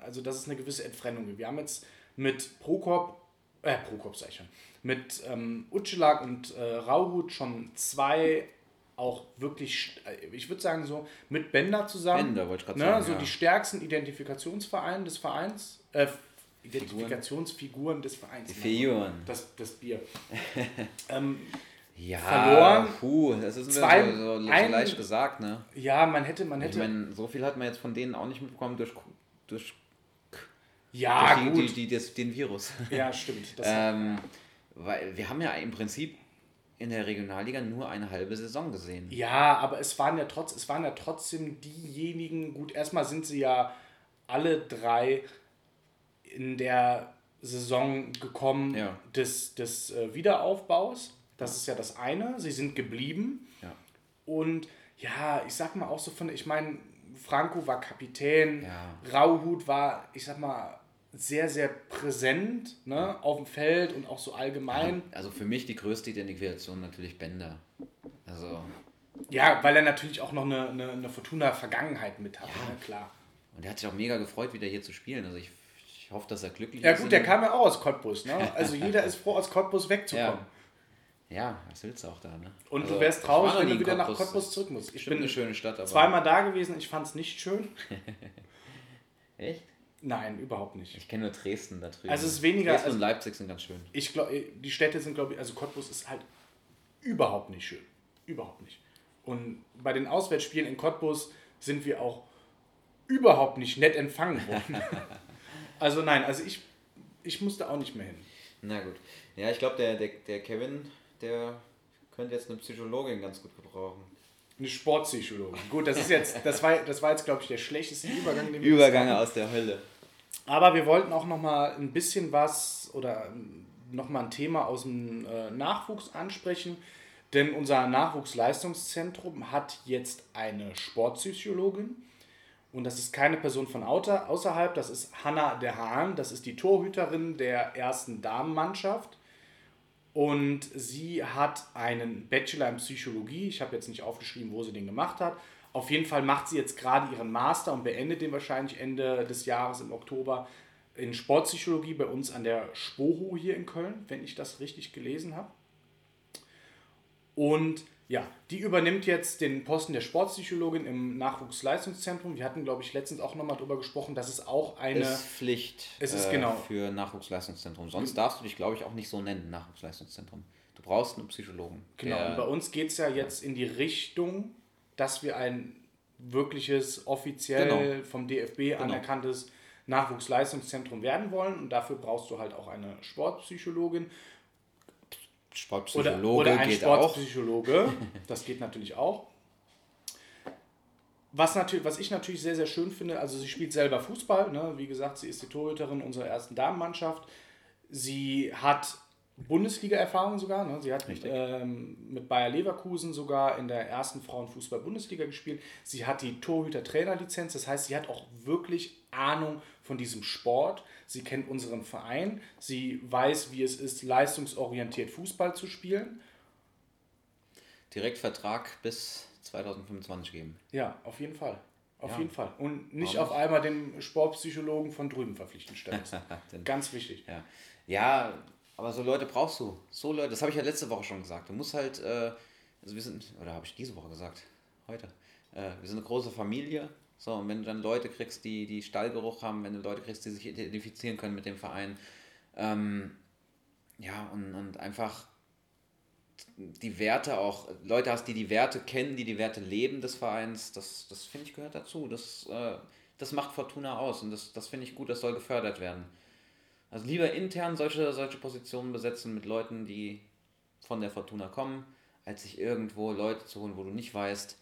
Speaker 2: also dass es eine gewisse Entfremdung gibt. Wir haben jetzt mit Prokop, äh, Prokop sag ich schon, mit ähm, Utschelak und äh, Rauhut schon zwei auch wirklich, äh, ich würde sagen so, mit Bender zusammen.
Speaker 1: Bender, wollte ich gerade
Speaker 2: ne,
Speaker 1: sagen,
Speaker 2: So
Speaker 1: ja.
Speaker 2: die stärksten Identifikationsvereine des Vereins, äh, Identifikationsfiguren des Vereins.
Speaker 1: Die Figuren.
Speaker 2: Das, das Bier. ähm,
Speaker 1: Ja,
Speaker 2: verloren.
Speaker 1: Puh, das ist
Speaker 2: Zwei-
Speaker 1: so, so, so
Speaker 2: ein-
Speaker 1: leicht gesagt, ne?
Speaker 2: ja, man hätte, man
Speaker 1: Ich
Speaker 2: hätte.
Speaker 1: meine, so viel hat man jetzt von denen auch nicht mitbekommen durch, durch,
Speaker 2: ja,
Speaker 1: durch
Speaker 2: gut.
Speaker 1: die, die, das, den Virus.
Speaker 2: Ja, stimmt. Das,
Speaker 1: ähm, weil wir haben ja im Prinzip in der Regionalliga nur eine halbe Saison gesehen.
Speaker 2: Ja, aber es waren ja trotz, es waren ja trotzdem diejenigen, gut, erstmal sind sie ja alle drei in der Saison gekommen
Speaker 1: Ja.
Speaker 2: des, des äh, Wiederaufbaus. Das ist ja das eine. Sie sind geblieben.
Speaker 1: Ja.
Speaker 2: Und ja, ich sag mal auch so von, ich meine, Franco war Kapitän,
Speaker 1: Ja.
Speaker 2: Rauhut war, ich sag mal, sehr, sehr präsent ne, auf dem Feld und auch so allgemein.
Speaker 1: Also für mich die größte Identifikation natürlich Bender. Also,
Speaker 2: Ja, weil er natürlich auch noch eine, eine, eine Fortuna-Vergangenheit mit hat, ne, klar.
Speaker 1: und er hat sich auch mega gefreut, wieder hier zu spielen. Also ich, ich hoffe, dass er glücklich
Speaker 2: Ja
Speaker 1: ist.
Speaker 2: gut, der kam ja auch aus Cottbus, ne? Also jeder ist froh, aus Cottbus wegzukommen.
Speaker 1: Ja, was willst du auch da, ne?
Speaker 2: Und
Speaker 1: Also,
Speaker 2: du wärst traurig, wenn du wieder nach Cottbus zurück musst. Ich bin
Speaker 1: eine schöne Stadt, aber.
Speaker 2: zweimal da gewesen, ich fand es nicht schön.
Speaker 1: Echt?
Speaker 2: Nein, überhaupt nicht.
Speaker 1: Ich kenne nur Dresden da drüben.
Speaker 2: Also es ist weniger-
Speaker 1: Dresden
Speaker 2: also-
Speaker 1: und Leipzig sind ganz schön.
Speaker 2: Ich glaube, die Städte sind, glaube ich, also Cottbus ist halt überhaupt nicht schön. Überhaupt nicht. Und bei den Auswärtsspielen in Cottbus sind wir auch überhaupt nicht nett empfangen worden. also nein, also ich, ich musste auch nicht mehr hin.
Speaker 1: Na gut. Ja, ich glaube, der, der, der Kevin, der könnte jetzt eine Psychologin ganz gut gebrauchen.
Speaker 2: Eine Sportpsychologin. Gut, das ist jetzt, das war, das war jetzt, glaube ich, der schlechteste Übergang, den wir
Speaker 1: Übergange aus der Hölle.
Speaker 2: Aber wir wollten auch noch mal ein bisschen was oder ähm, noch mal ein Thema aus dem äh, Nachwuchs ansprechen, denn unser Nachwuchsleistungszentrum hat jetzt eine Sportpsychologin und das ist keine Person von außer, außerhalb, das ist Hanna der Hahn, das ist die Torhüterin der ersten Damenmannschaft und sie hat einen Bachelor in Psychologie. Ich habe jetzt nicht aufgeschrieben, wo sie den gemacht hat. Auf jeden Fall macht sie jetzt gerade ihren Master und beendet den wahrscheinlich Ende des Jahres im Oktober in Sportpsychologie bei uns an der Spoho hier in Köln, wenn ich das richtig gelesen habe. Und ja, die übernimmt jetzt den Posten der Sportpsychologin im Nachwuchsleistungszentrum. Wir hatten, glaube ich, letztens auch nochmal darüber gesprochen, dass es auch eine.
Speaker 1: Ist Pflicht
Speaker 2: Es ist
Speaker 1: äh,
Speaker 2: genau.
Speaker 1: für Nachwuchsleistungszentrum. Sonst darfst du dich, glaube ich, auch nicht so nennen, Nachwuchsleistungszentrum. Du brauchst einen Psychologen.
Speaker 2: Genau, und bei uns geht es ja jetzt in die Richtung, dass wir ein wirkliches, offiziell
Speaker 1: Genau.
Speaker 2: vom DFB anerkanntes Nachwuchsleistungszentrum werden wollen. Und dafür brauchst du halt auch eine Sportpsychologin
Speaker 1: Sportpsychologe
Speaker 2: oder ein
Speaker 1: geht auch.
Speaker 2: Sportpsychologe. Das geht natürlich auch. Was, natürlich, was ich natürlich sehr, sehr schön finde, also sie spielt selber Fußball. Ne? Wie gesagt, sie ist die Torhüterin unserer ersten Damenmannschaft. Sie hat Bundesliga-Erfahrung sogar. Ne? Sie hat ähm, mit Bayer Leverkusen sogar in der ersten Frauenfußball-Bundesliga gespielt. Sie hat die Torhüter-Trainer-Lizenz. Das heißt, sie hat auch wirklich Ahnung von diesem Sport. Sie kennt unseren Verein. Sie weiß, wie es ist, leistungsorientiert Fußball zu spielen.
Speaker 1: Direkt Vertrag bis 2025 geben.
Speaker 2: Ja, auf jeden Fall. Auf
Speaker 1: Ja.
Speaker 2: jeden Fall. Und nicht
Speaker 1: Warum
Speaker 2: auf einmal den Sportpsychologen von drüben verpflichten stellen. Ganz wichtig.
Speaker 1: Ja. ja, aber so Leute brauchst du. So Leute, das habe ich ja letzte Woche schon gesagt. Du musst halt, äh, also wir sind, oder habe ich diese Woche gesagt? Heute. Äh, wir sind eine große Familie. So, und wenn du dann Leute kriegst, die, die Stallgeruch haben, wenn du Leute kriegst, die sich identifizieren können mit dem Verein, ähm, ja, und, und einfach die Werte auch, Leute hast, die die Werte kennen, die die Werte leben des Vereins, das, das finde ich gehört dazu. Das, äh, das macht Fortuna aus und das, das finde ich gut, das soll gefördert werden. Also lieber intern solche, solche Positionen besetzen mit Leuten, die von der Fortuna kommen, als sich irgendwo Leute zu holen, wo du nicht weißt,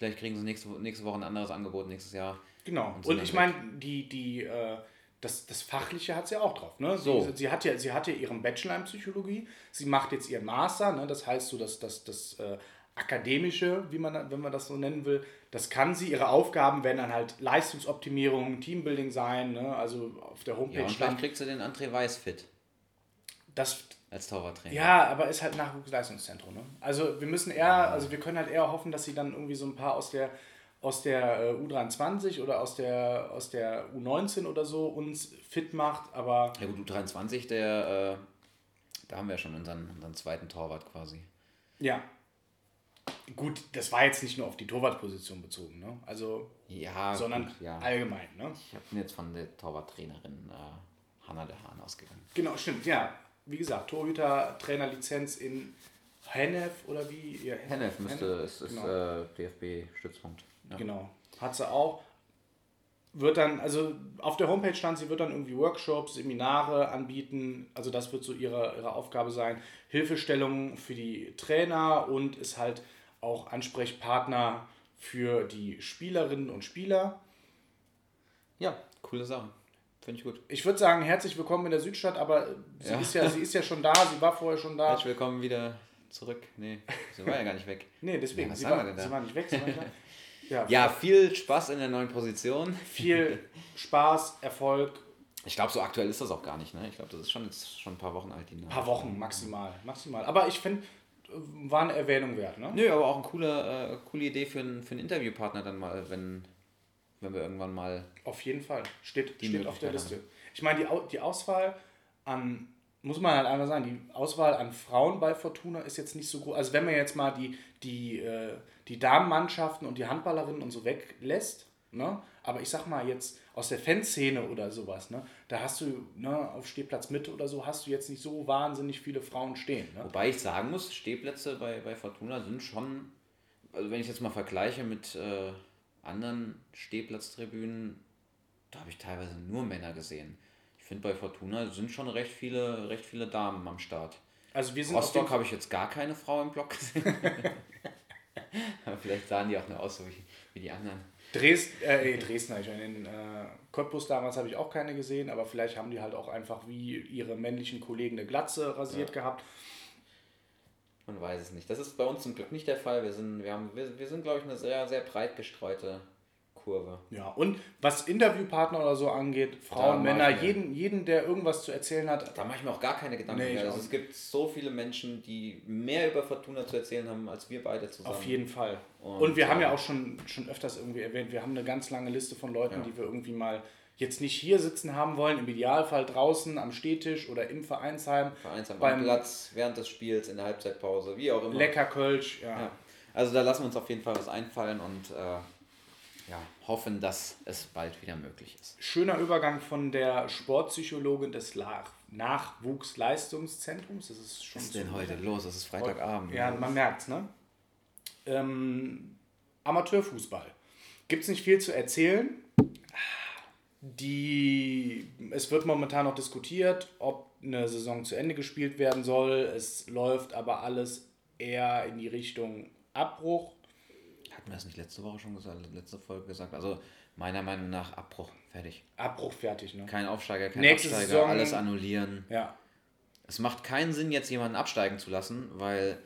Speaker 1: vielleicht kriegen sie nächste, nächste Woche ein anderes Angebot nächstes Jahr.
Speaker 2: Genau.
Speaker 1: Und
Speaker 2: Und ich meine, die, die, äh, das, das Fachliche hat sie auch drauf. Ne? Sie,
Speaker 1: So.
Speaker 2: sie, hat ja, sie hat ja ihren Bachelor in Psychologie, sie macht jetzt ihren Master, ne? das heißt so, dass das, das äh, Akademische, wie man, wenn man das so nennen will, das kann sie. Ihre Aufgaben werden dann halt Leistungsoptimierung, Teambuilding sein, ne? also auf der
Speaker 1: Ja,
Speaker 2: Homepage
Speaker 1: und vielleicht kriegst du den André Weiß fit
Speaker 2: Das,
Speaker 1: als Torwarttrainer.
Speaker 2: ja, aber ist halt Nachwuchsleistungszentrum. Ne? Also wir müssen eher, also wir können halt eher hoffen, dass sie dann irgendwie so ein paar aus der aus der äh, U23 oder aus der, aus der U19 oder so uns fit macht, aber
Speaker 1: Ja gut, U23, der, äh, da haben wir ja schon unseren, unseren zweiten Torwart quasi.
Speaker 2: ja. Gut, das war jetzt nicht nur auf die Torwartposition bezogen, ne? Also,
Speaker 1: Ja,
Speaker 2: sondern
Speaker 1: gut, ja.
Speaker 2: allgemein, ne?
Speaker 1: Ich bin jetzt von der Torwarttrainerin äh, Hanna de Hahn ausgegangen.
Speaker 2: Genau, stimmt, ja. Wie gesagt, Torhüter, Trainerlizenz in Hennef oder wie? Ja,
Speaker 1: Hennef müsste, ist, ist
Speaker 2: Genau.
Speaker 1: äh, DFB-Stützpunkt. Ja.
Speaker 2: Genau. Hat sie auch. Wird dann, also auf der Homepage stand, sie wird dann irgendwie Workshops, Seminare anbieten. Also das wird so ihre, ihre Aufgabe sein. Hilfestellungen für die Trainer und ist halt auch Ansprechpartner für die Spielerinnen und Spieler.
Speaker 1: ja, coole Sache. Finde ich gut.
Speaker 2: Ich würde sagen, herzlich willkommen in der Südstadt, aber sie,
Speaker 1: Ja.
Speaker 2: Ist ja, sie ist ja schon da, sie war vorher schon da.
Speaker 1: Herzlich willkommen wieder zurück. Nee, sie war ja gar nicht weg.
Speaker 2: Nee, deswegen,
Speaker 1: Ja, was
Speaker 2: sie, war,
Speaker 1: denn da?
Speaker 2: sie war nicht weg, sie war nicht da. Ja,
Speaker 1: Ja, viel Spaß in der neuen Position.
Speaker 2: viel Spaß, Erfolg,
Speaker 1: Ich glaube, so aktuell ist das auch gar nicht. Ne? Ich glaube, das ist schon jetzt schon ein paar Wochen alt. Die
Speaker 2: Ein paar Wochen maximal, maximal. Aber ich finde, war eine Erwähnung wert, ne?
Speaker 1: Nö, aber auch eine coole, äh, coole Idee für, einen- für einen Interviewpartner dann mal, wenn, wenn wir irgendwann mal.
Speaker 2: Auf jeden Fall. Steht,
Speaker 1: Die
Speaker 2: steht auf der Liste. Ich meine, die, die Auswahl an, muss man halt einmal sagen, die Auswahl an Frauen bei Fortuna ist jetzt nicht so groß. Also wenn man jetzt mal die, die, äh, die Damenmannschaften und die Handballerinnen und so weglässt, ne? aber ich sag mal jetzt aus der Fanszene oder sowas, ne? da hast du ne, auf Stehplatz Mitte oder so, hast du jetzt nicht so wahnsinnig viele Frauen stehen. Ne?
Speaker 1: Wobei ich sagen muss, Stehplätze bei, bei Fortuna sind schon, also wenn ich jetzt mal vergleiche mit äh, anderen Stehplatztribünen, da habe ich teilweise nur Männer gesehen. Ich finde bei Fortuna sind schon recht viele, recht viele Damen am Start.
Speaker 2: Also wir sind
Speaker 1: Rostock habe ich jetzt gar keine Frau im Block gesehen. Aber vielleicht sahen die auch nur aus so wie, wie die anderen.
Speaker 2: Dresden, äh, Dresden habe ich. In äh, Cottbus damals habe ich auch keine gesehen, aber vielleicht haben die halt auch einfach wie ihre männlichen Kollegen eine Glatze rasiert gehabt.
Speaker 1: Man weiß es nicht. Das ist bei uns zum Glück nicht der Fall. Wir sind, wir haben, wir, wir sind glaube ich, eine sehr, sehr breit gestreute Kurve.
Speaker 2: Ja, und was Interviewpartner oder so angeht, Frauen,
Speaker 1: Da
Speaker 2: Männer, jeden, jeden, der irgendwas zu erzählen hat,
Speaker 1: Da mache ich mir auch gar keine Gedanken
Speaker 2: Nee,
Speaker 1: mehr. Also es gibt so viele Menschen, die mehr über Fortuna zu erzählen haben, als wir beide zusammen.
Speaker 2: auf jeden Fall. Und,
Speaker 1: Und,
Speaker 2: wir haben
Speaker 1: äh,
Speaker 2: ja auch schon, schon öfters irgendwie erwähnt, wir haben eine ganz lange Liste von Leuten,
Speaker 1: Ja.
Speaker 2: die wir irgendwie mal jetzt nicht hier sitzen haben wollen, im Idealfall draußen am Stehtisch oder im Vereinsheim.
Speaker 1: Vereinsheim am
Speaker 2: beim
Speaker 1: Platz, während des Spiels, in der Halbzeitpause, wie auch immer.
Speaker 2: Lecker Kölsch, ja.
Speaker 1: Ja. Also da lassen wir uns auf jeden Fall was einfallen und äh, ja, hoffen, dass es bald wieder möglich ist.
Speaker 2: Schöner Übergang von der Sportpsychologin des La Nachwuchsleistungszentrums. Das ist schon
Speaker 1: Was ist denn heute los? Es ist Freitagabend.
Speaker 2: Ja, man merkt's, ne? Ähm, Amateurfußball. Gibt es nicht viel zu erzählen. Die, es wird momentan noch diskutiert, ob eine Saison zu Ende gespielt werden soll. Es läuft aber alles eher in die Richtung Abbruch.
Speaker 1: Hatten wir das nicht letzte Woche schon gesagt, letzte Folge gesagt? Also meiner Meinung nach Abbruch, fertig.
Speaker 2: Abbruch fertig, ne?
Speaker 1: Kein Aufsteiger, kein
Speaker 2: Nächste
Speaker 1: Absteiger,
Speaker 2: Saison-
Speaker 1: alles annullieren.
Speaker 2: Ja.
Speaker 1: Es macht keinen Sinn, jetzt jemanden absteigen zu lassen, weil,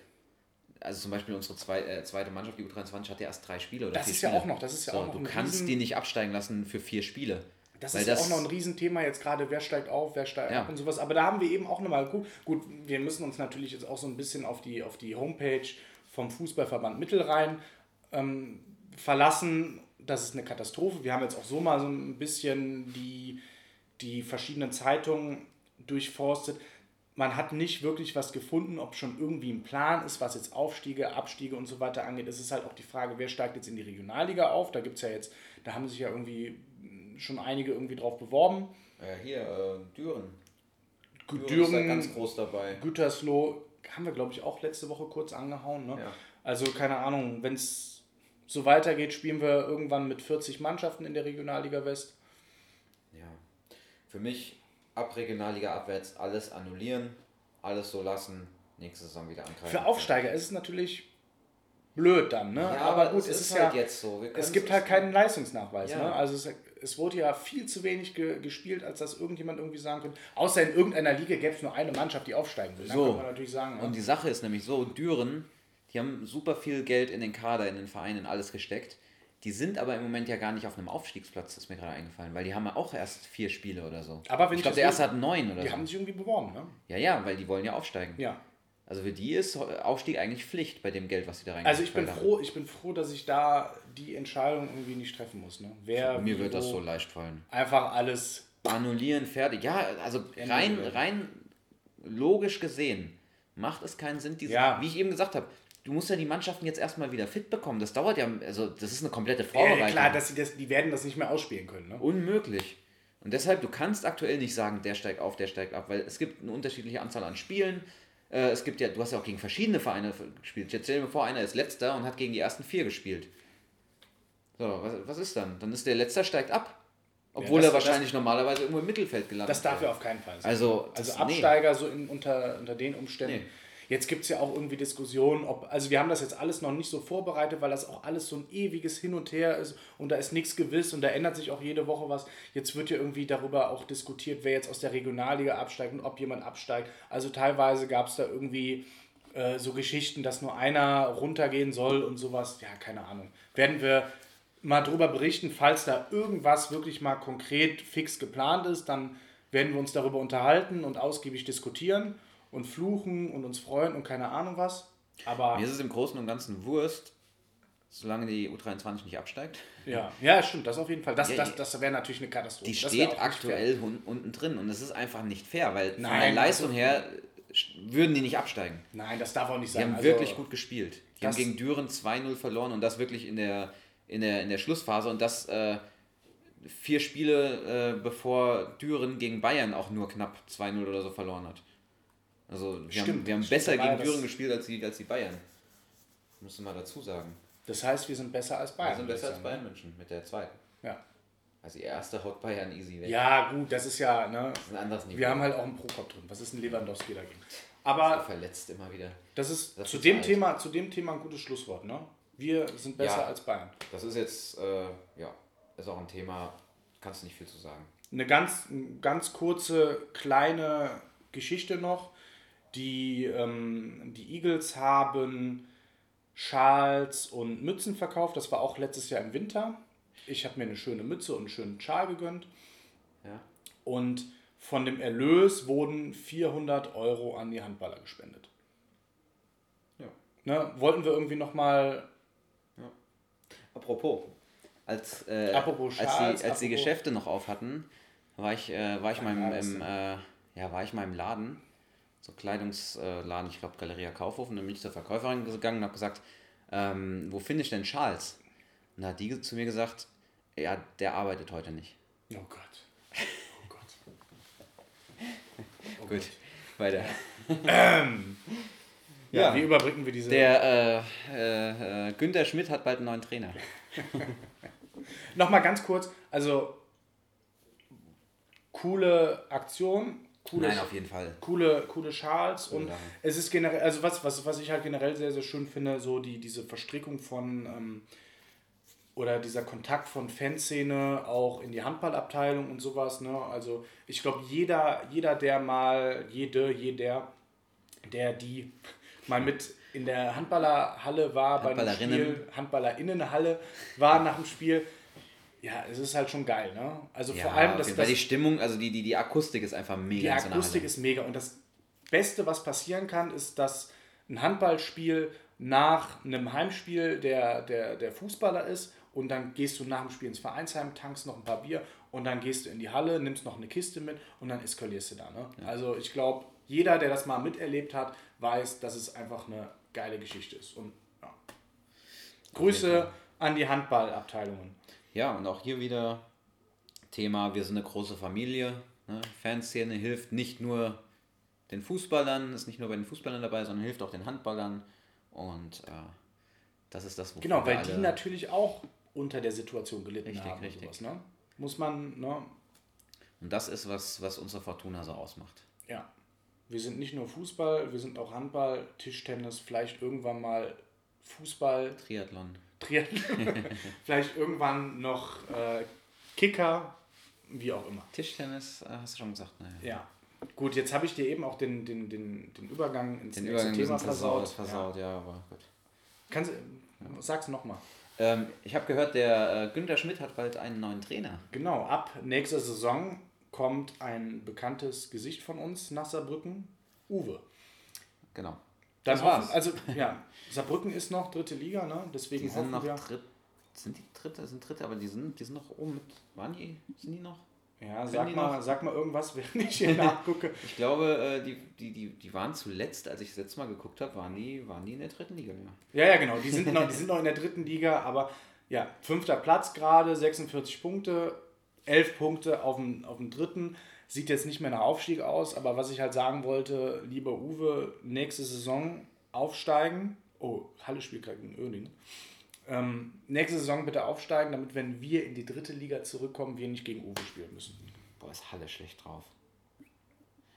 Speaker 1: also zum Beispiel unsere zwei, äh, zweite Mannschaft, die U23, hat ja erst drei Spiele oder
Speaker 2: Das ist ja
Speaker 1: Spiele.
Speaker 2: auch noch- das ist ja
Speaker 1: so,
Speaker 2: auch noch
Speaker 1: Du kannst die nicht absteigen lassen für vier Spiele.
Speaker 2: Das
Speaker 1: Weil
Speaker 2: ist ja auch noch ein Riesenthema jetzt gerade, wer steigt auf, wer steigt
Speaker 1: Ja.
Speaker 2: ab und sowas. Aber da haben wir eben auch nochmal, gut, gut, wir müssen uns natürlich jetzt auch so ein bisschen auf die, auf die Homepage vom Fußballverband Mittelrhein ähm, verlassen. Das ist eine Katastrophe. Wir haben jetzt auch so mal so ein bisschen die, die verschiedenen Zeitungen durchforstet. Man hat nicht wirklich was gefunden, ob schon irgendwie ein Plan ist, was jetzt Aufstiege, Abstiege und so weiter angeht. Es ist halt auch die Frage, wer steigt jetzt in die Regionalliga auf. Da gibt es ja jetzt, da haben sich ja irgendwie schon einige irgendwie drauf beworben.
Speaker 1: Äh, hier, äh, Düren.
Speaker 2: Düren,
Speaker 1: Düren ist da ganz groß dabei.
Speaker 2: Gütersloh haben wir, glaube ich, auch letzte Woche kurz angehauen. Ne?
Speaker 1: Ja.
Speaker 2: Also keine Ahnung, wenn es so weitergeht, spielen wir irgendwann mit 40 Mannschaften in der Regionalliga West.
Speaker 1: Ja. Für mich ab Regionalliga abwärts alles annullieren, alles so lassen, nächste Saison wieder angreifen.
Speaker 2: Für Aufsteiger ist es natürlich blöd dann, ne?
Speaker 1: Ja,
Speaker 2: aber gut, es ist, ja
Speaker 1: halt jetzt so.
Speaker 2: Es gibt halt keinen Leistungsnachweis.
Speaker 1: Ja.
Speaker 2: Ne? Also es, es wurde ja viel zu wenig ge gespielt, als dass irgendjemand irgendwie sagen könnte. Außer in irgendeiner Liga gäbe es nur eine Mannschaft, die aufsteigen will. Dann
Speaker 1: So.
Speaker 2: kann man natürlich sagen.
Speaker 1: Und
Speaker 2: ne?
Speaker 1: die Sache ist nämlich so, Düren, die haben super viel Geld in den Kader, in den Verein, in alles gesteckt. Die sind aber im Moment ja gar nicht auf einem Aufstiegsplatz, ist mir gerade eingefallen, weil die haben ja auch erst vier Spiele oder so.
Speaker 2: Aber wenn
Speaker 1: ich
Speaker 2: ich
Speaker 1: glaube, der erste hat neun oder
Speaker 2: die
Speaker 1: so.
Speaker 2: haben sich irgendwie beworben. Ne?
Speaker 1: Ja, ja, weil die wollen ja aufsteigen.
Speaker 2: Ja.
Speaker 1: Also für die ist Aufstieg eigentlich Pflicht bei dem Geld, was sie da rein
Speaker 2: Also ich bin froh, ich bin froh, dass ich da die Entscheidung irgendwie nicht treffen muss. Ne? Wer,
Speaker 1: Mir wird das so leicht fallen.
Speaker 2: Einfach alles.
Speaker 1: Annullieren, fertig. Ja, also rein, rein logisch gesehen macht es keinen Sinn, diese,
Speaker 2: Ja.
Speaker 1: wie ich eben gesagt habe, du musst ja die Mannschaften jetzt erstmal wieder fit bekommen. Das dauert ja, also das ist eine komplette
Speaker 2: Ja,
Speaker 1: Vorbereitung.
Speaker 2: klar, dass sie das, die werden das nicht mehr ausspielen können. Ne?
Speaker 1: Unmöglich. Und deshalb, du kannst aktuell nicht sagen, der steigt auf, der steigt ab, weil es gibt eine unterschiedliche Anzahl an Spielen. Äh, es gibt ja, du hast ja auch gegen verschiedene Vereine gespielt. Jetzt stell dir mal vor, einer ist letzter und hat gegen die ersten vier gespielt. So, was, was ist dann? Dann ist der letzter steigt ab. Obwohl
Speaker 2: das-
Speaker 1: er wahrscheinlich normalerweise irgendwo im Mittelfeld gelandet
Speaker 2: Das darf ja auf keinen Fall sein.
Speaker 1: Also,
Speaker 2: Also
Speaker 1: das-
Speaker 2: Absteiger so in, unter, unter den Umständen.
Speaker 1: Nee.
Speaker 2: Jetzt gibt es ja auch irgendwie Diskussionen, ob, also wir haben das jetzt alles noch nicht so vorbereitet, weil das auch alles so ein ewiges Hin und Her ist und da ist nichts gewiss und da ändert sich auch jede Woche was. Jetzt wird ja irgendwie darüber auch diskutiert, wer jetzt aus der Regionalliga absteigt und ob jemand absteigt. Also teilweise gab es da irgendwie äh, so Geschichten, dass nur einer runtergehen soll und sowas. Ja, keine Ahnung. Werden wir mal drüber berichten, falls da irgendwas wirklich mal konkret fix geplant ist, dann werden wir uns darüber unterhalten und ausgiebig diskutieren und fluchen und uns freuen und keine Ahnung was. Aber
Speaker 1: Mir ist es im Großen und Ganzen Wurst, solange die U23 nicht absteigt.
Speaker 2: ja, ja, stimmt, das auf jeden Fall. Das,
Speaker 1: Ja,
Speaker 2: das, das wäre natürlich eine Katastrophe.
Speaker 1: Die
Speaker 2: Das
Speaker 1: steht aktuell unten drin und es ist einfach nicht fair, weil von
Speaker 2: Nein,
Speaker 1: der Leistung
Speaker 2: also-
Speaker 1: her würden die nicht absteigen.
Speaker 2: Nein, das darf auch nicht
Speaker 1: Die
Speaker 2: sein.
Speaker 1: haben
Speaker 2: Also,
Speaker 1: wirklich gut gespielt. Die haben
Speaker 2: das-
Speaker 1: gegen Düren 2-0 verloren und das wirklich in der, in der, in der Schlussphase und das äh, vier Spiele äh, bevor Düren gegen Bayern auch nur knapp 2-0 oder so verloren hat. Also wir haben,
Speaker 2: Stimmt,
Speaker 1: wir haben besser gegen Düren gespielt als die, als die Bayern. Musst du mal dazu sagen.
Speaker 2: Das heißt, wir sind besser als Bayern.
Speaker 1: Wir sind besser als. Bayern München mit der zweiten.
Speaker 2: Ja.
Speaker 1: Also die erste haut Bayern easy weg.
Speaker 2: ja, gut, das ist ja, ne,
Speaker 1: Das ist ein anderes Niveau.
Speaker 2: wir haben halt auch einen Pro-Kopf drin. Was ist ein Lewandowski dagegen?
Speaker 1: Er
Speaker 2: Aber
Speaker 1: verletzt immer wieder.
Speaker 2: das ist
Speaker 1: Das
Speaker 2: zu,
Speaker 1: ist
Speaker 2: dem
Speaker 1: alt.
Speaker 2: Thema, zu dem Thema ein gutes Schlusswort. Ne? Wir sind besser
Speaker 1: Ja.
Speaker 2: als Bayern.
Speaker 1: Das ist jetzt, äh, ja, ist auch ein Thema, kannst du nicht viel zu sagen.
Speaker 2: Eine ganz, ganz kurze, kleine Geschichte noch. Die, ähm, die Eagles haben Schals und Mützen verkauft. Das war auch letztes Jahr im Winter. Ich habe mir eine schöne Mütze und einen schönen Schal gegönnt.
Speaker 1: Ja?
Speaker 2: Und von dem Erlös wurden 400 Euro an die Handballer gespendet.
Speaker 1: Ja.
Speaker 2: Ne, wollten wir irgendwie nochmal
Speaker 1: Apropos, als, äh,
Speaker 2: Apropos
Speaker 1: als,
Speaker 2: Schals,
Speaker 1: die, als die Geschäfte noch auf hatten, war ich, äh, war ich mal im, äh, ja, war ich mal im Laden, so Kleidungsladen, ich glaube Galeria Kaufhof, und dann bin ich zur Verkäuferin gegangen und habe gesagt, ähm, wo finde ich denn Charles? Und da hat die zu mir gesagt, ja, der arbeitet heute nicht.
Speaker 2: Oh Gott. Oh Gott. Oh
Speaker 1: Gut,
Speaker 2: Gott.
Speaker 1: weiter.
Speaker 2: Ja,
Speaker 1: Ja.
Speaker 2: wie überbrücken wir diese.
Speaker 1: Der äh, äh, äh, Günther Schmidt hat bald einen neuen Trainer.
Speaker 2: Nochmal ganz kurz, also coole Aktion, coole,
Speaker 1: Nein, auf jeden Fall.
Speaker 2: coole, coole Schals und
Speaker 1: Sache.
Speaker 2: es ist generell, also was, was, was ich halt generell sehr, sehr schön finde, so die, diese Verstrickung von ähm, oder dieser Kontakt von Fanszene auch in die Handballabteilung und sowas, ne? Also ich glaube, jeder, jeder, der mal, jede, jeder, der die mal mit in der Handballerhalle war bei einem
Speaker 1: Handballerinnen.
Speaker 2: Spiel, Handballerinnenhalle war nach dem Spiel, ja, es ist halt schon geil, ne? Also
Speaker 1: Ja,
Speaker 2: vor allem, dass
Speaker 1: Fall.
Speaker 2: das
Speaker 1: die Stimmung, also die, die, die Akustik ist einfach mega.
Speaker 2: die
Speaker 1: so
Speaker 2: Akustik ist mega. Und das Beste, was passieren kann, ist, dass ein Handballspiel nach einem Heimspiel der, der, der Fußballer ist und dann gehst du nach dem Spiel ins Vereinsheim, tankst noch ein paar Bier und dann gehst du in die Halle, nimmst noch eine Kiste mit und dann eskalierst du da. Ne? Also ich glaube, jeder, der das mal miterlebt hat, weiß, dass es einfach eine geile Geschichte ist. Und ja. Grüße an die Handballabteilungen.
Speaker 1: Ja, und auch hier wieder Thema, wir sind eine große Familie. Ne? Fanszene hilft nicht nur den Fußballern, ist nicht nur bei den Fußballern dabei, sondern hilft auch den Handballern. Und äh, das ist das,
Speaker 2: Genau, weil die natürlich auch unter der Situation gelitten
Speaker 1: Richtig,
Speaker 2: haben.
Speaker 1: richtig.
Speaker 2: Sowas, ne? Muss man, ne?
Speaker 1: Und das ist, was, was unsere Fortuna so ausmacht.
Speaker 2: Ja. Wir sind nicht nur Fußball, wir sind auch Handball, Tischtennis, vielleicht irgendwann mal Fußball,
Speaker 1: Triathlon.
Speaker 2: Triathlon, vielleicht irgendwann noch äh, Kicker, wie auch immer.
Speaker 1: Tischtennis, äh, hast du schon gesagt, naja.
Speaker 2: Ja. Gut, jetzt habe ich dir eben auch den, den, den, den Übergang ins
Speaker 1: Den
Speaker 2: nächste
Speaker 1: Übergang
Speaker 2: Thema versaut.
Speaker 1: versaut, versaut, ja, aber gut.
Speaker 2: Ja. Kannst, du- sag's nochmal.
Speaker 1: Ähm, ich habe gehört, der äh, Günther Schmidt hat bald einen neuen Trainer.
Speaker 2: Genau, ab nächster Saison kommt ein bekanntes Gesicht von uns nach Saarbrücken, Uwe.
Speaker 1: Genau.
Speaker 2: Dann
Speaker 1: Das war's.
Speaker 2: hoffen- Also, ja, Saarbrücken ist noch dritte Liga, ne? Deswegen
Speaker 1: Die sind noch
Speaker 2: wir.
Speaker 1: dritt. Sind die dritte? Sind dritte, aber die sind, die sind noch oben mit. Waren die? Sind die noch?
Speaker 2: Ja, sag mal,
Speaker 1: noch?
Speaker 2: sag mal irgendwas, während ich hier nachgucke.
Speaker 1: Ich glaube, äh, die, die, die, die waren zuletzt, als ich das letzte Mal geguckt habe, waren die, waren die in der dritten Liga. Ja.
Speaker 2: Ja, ja, genau. Die sind noch, die sind noch in der dritten Liga, aber ja, fünfter Platz gerade, 46 Punkte, 11 Punkte auf dem, auf dem dritten. Sieht jetzt nicht mehr nach Aufstieg aus, aber was ich halt sagen wollte, lieber Uwe, nächste Saison aufsteigen. Oh, Halle spielt gerade gegen Oerding. Ähm, nächste Saison bitte aufsteigen, damit, wenn wir in die dritte Liga zurückkommen, wir nicht gegen Uwe spielen müssen.
Speaker 1: Boah, ist Halle schlecht drauf.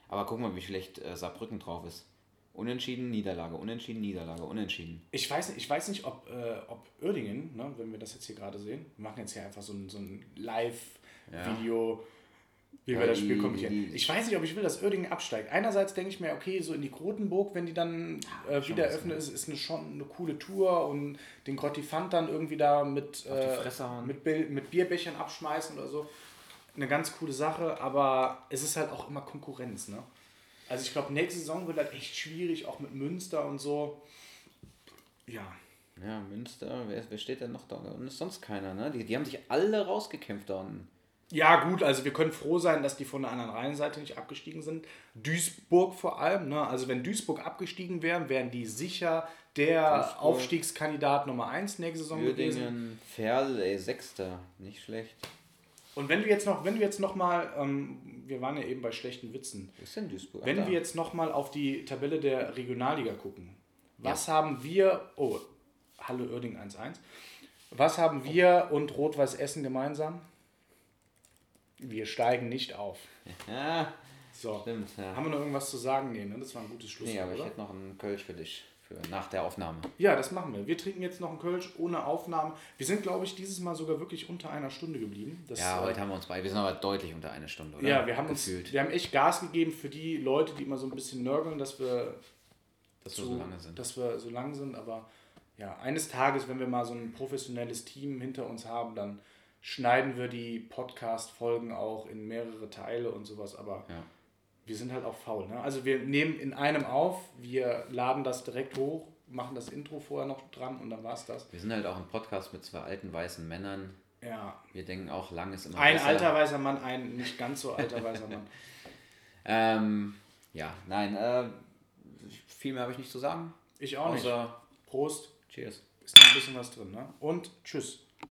Speaker 1: Aber guck mal, wie schlecht äh, Saarbrücken drauf ist. Unentschieden, Niederlage, unentschieden, Niederlage, unentschieden.
Speaker 2: Ich weiß, nicht- ich weiß nicht, ob, äh, ob Oerdingen, ne, wenn wir das jetzt hier gerade sehen, wir machen jetzt hier einfach so ein, so ein Live-Video, wie
Speaker 1: Ja,
Speaker 2: wir das Spiel kommentieren. Ich weiß nicht, ob ich will, dass Oerdingen absteigt. Einerseits denke ich mir, okay, so in die Grotenburg, wenn die dann äh,
Speaker 1: schon
Speaker 2: wieder
Speaker 1: was,
Speaker 2: öffnen, ist, ist eine, schon eine coole Tour und den Grottifant dann irgendwie da mit, äh, mit, mit Bierbechern abschmeißen oder so. Eine ganz coole Sache, aber es ist halt auch immer Konkurrenz, ne? Also ich glaube, nächste Saison wird halt echt schwierig, auch mit Münster und so. Ja,
Speaker 1: Ja, Münster, wer, wer steht denn noch da? Unten ist sonst keiner, ne? Die, die haben sich alle rausgekämpft da unten.
Speaker 2: Ja, gut, also wir können froh sein, dass die von der anderen Rheinseite nicht abgestiegen sind. Duisburg vor allem, ne? Also wenn Duisburg abgestiegen wären, wären die sicher der
Speaker 1: Duisburg.
Speaker 2: Aufstiegskandidat Nummer 1 nächste Saison gewesen.
Speaker 1: Uerdingen, Ferl, ey, Sechster. Nicht schlecht.
Speaker 2: Und wenn wir jetzt noch, wenn wir jetzt noch mal, ähm, wir waren ja eben bei schlechten Witzen,
Speaker 1: Wo ist denn Duisburg?
Speaker 2: wenn
Speaker 1: Ach,
Speaker 2: wir jetzt noch mal auf die Tabelle der Regionalliga gucken, was haben wir, oh, Halle Oerding 1-1, was haben wir und Rot-Weiß Essen gemeinsam? Wir steigen nicht auf.
Speaker 1: Ja,
Speaker 2: So.
Speaker 1: stimmt. Ja.
Speaker 2: Haben wir noch irgendwas zu sagen? Nee, ne? das war ein gutes Schlusswort,
Speaker 1: Nee, aber ich
Speaker 2: oder?
Speaker 1: hätte noch einen Kölsch für dich. Für nach der Aufnahme.
Speaker 2: Ja, das machen wir. Wir trinken jetzt noch einen Kölsch ohne Aufnahmen. Wir sind, glaube ich, dieses Mal sogar wirklich unter einer Stunde geblieben. Das,
Speaker 1: Ja,
Speaker 2: äh,
Speaker 1: heute haben wir uns bei. Wir sind aber deutlich unter eine Stunde, oder?
Speaker 2: Ja, wir haben
Speaker 1: Gefühlt.
Speaker 2: uns, wir haben echt Gas gegeben für die Leute, die immer so ein bisschen nörgeln, dass wir,
Speaker 1: dass wir so lange sind.
Speaker 2: dass wir so lang sind. Aber ja, eines Tages, wenn wir mal so ein professionelles Team hinter uns haben, dann schneiden wir die Podcast-Folgen auch in mehrere Teile und sowas. Aber
Speaker 1: Ja.
Speaker 2: wir sind halt auch faul. Ne? Also wir nehmen in einem auf, wir laden das direkt hoch, machen das Intro vorher noch dran und dann war's das.
Speaker 1: Wir sind halt auch ein Podcast mit zwei alten weißen Männern,
Speaker 2: Ja.
Speaker 1: Wir denken auch, lang ist immer
Speaker 2: Ein
Speaker 1: besser.
Speaker 2: alter weißer Mann, ein nicht ganz so alter weißer Mann.
Speaker 1: Ähm, ja, nein, äh, viel mehr habe ich nicht zu sagen.
Speaker 2: Ich auch nicht.
Speaker 1: Außer
Speaker 2: Prost.
Speaker 1: Cheers.
Speaker 2: Ist noch ein bisschen was drin, ne? Und tschüss.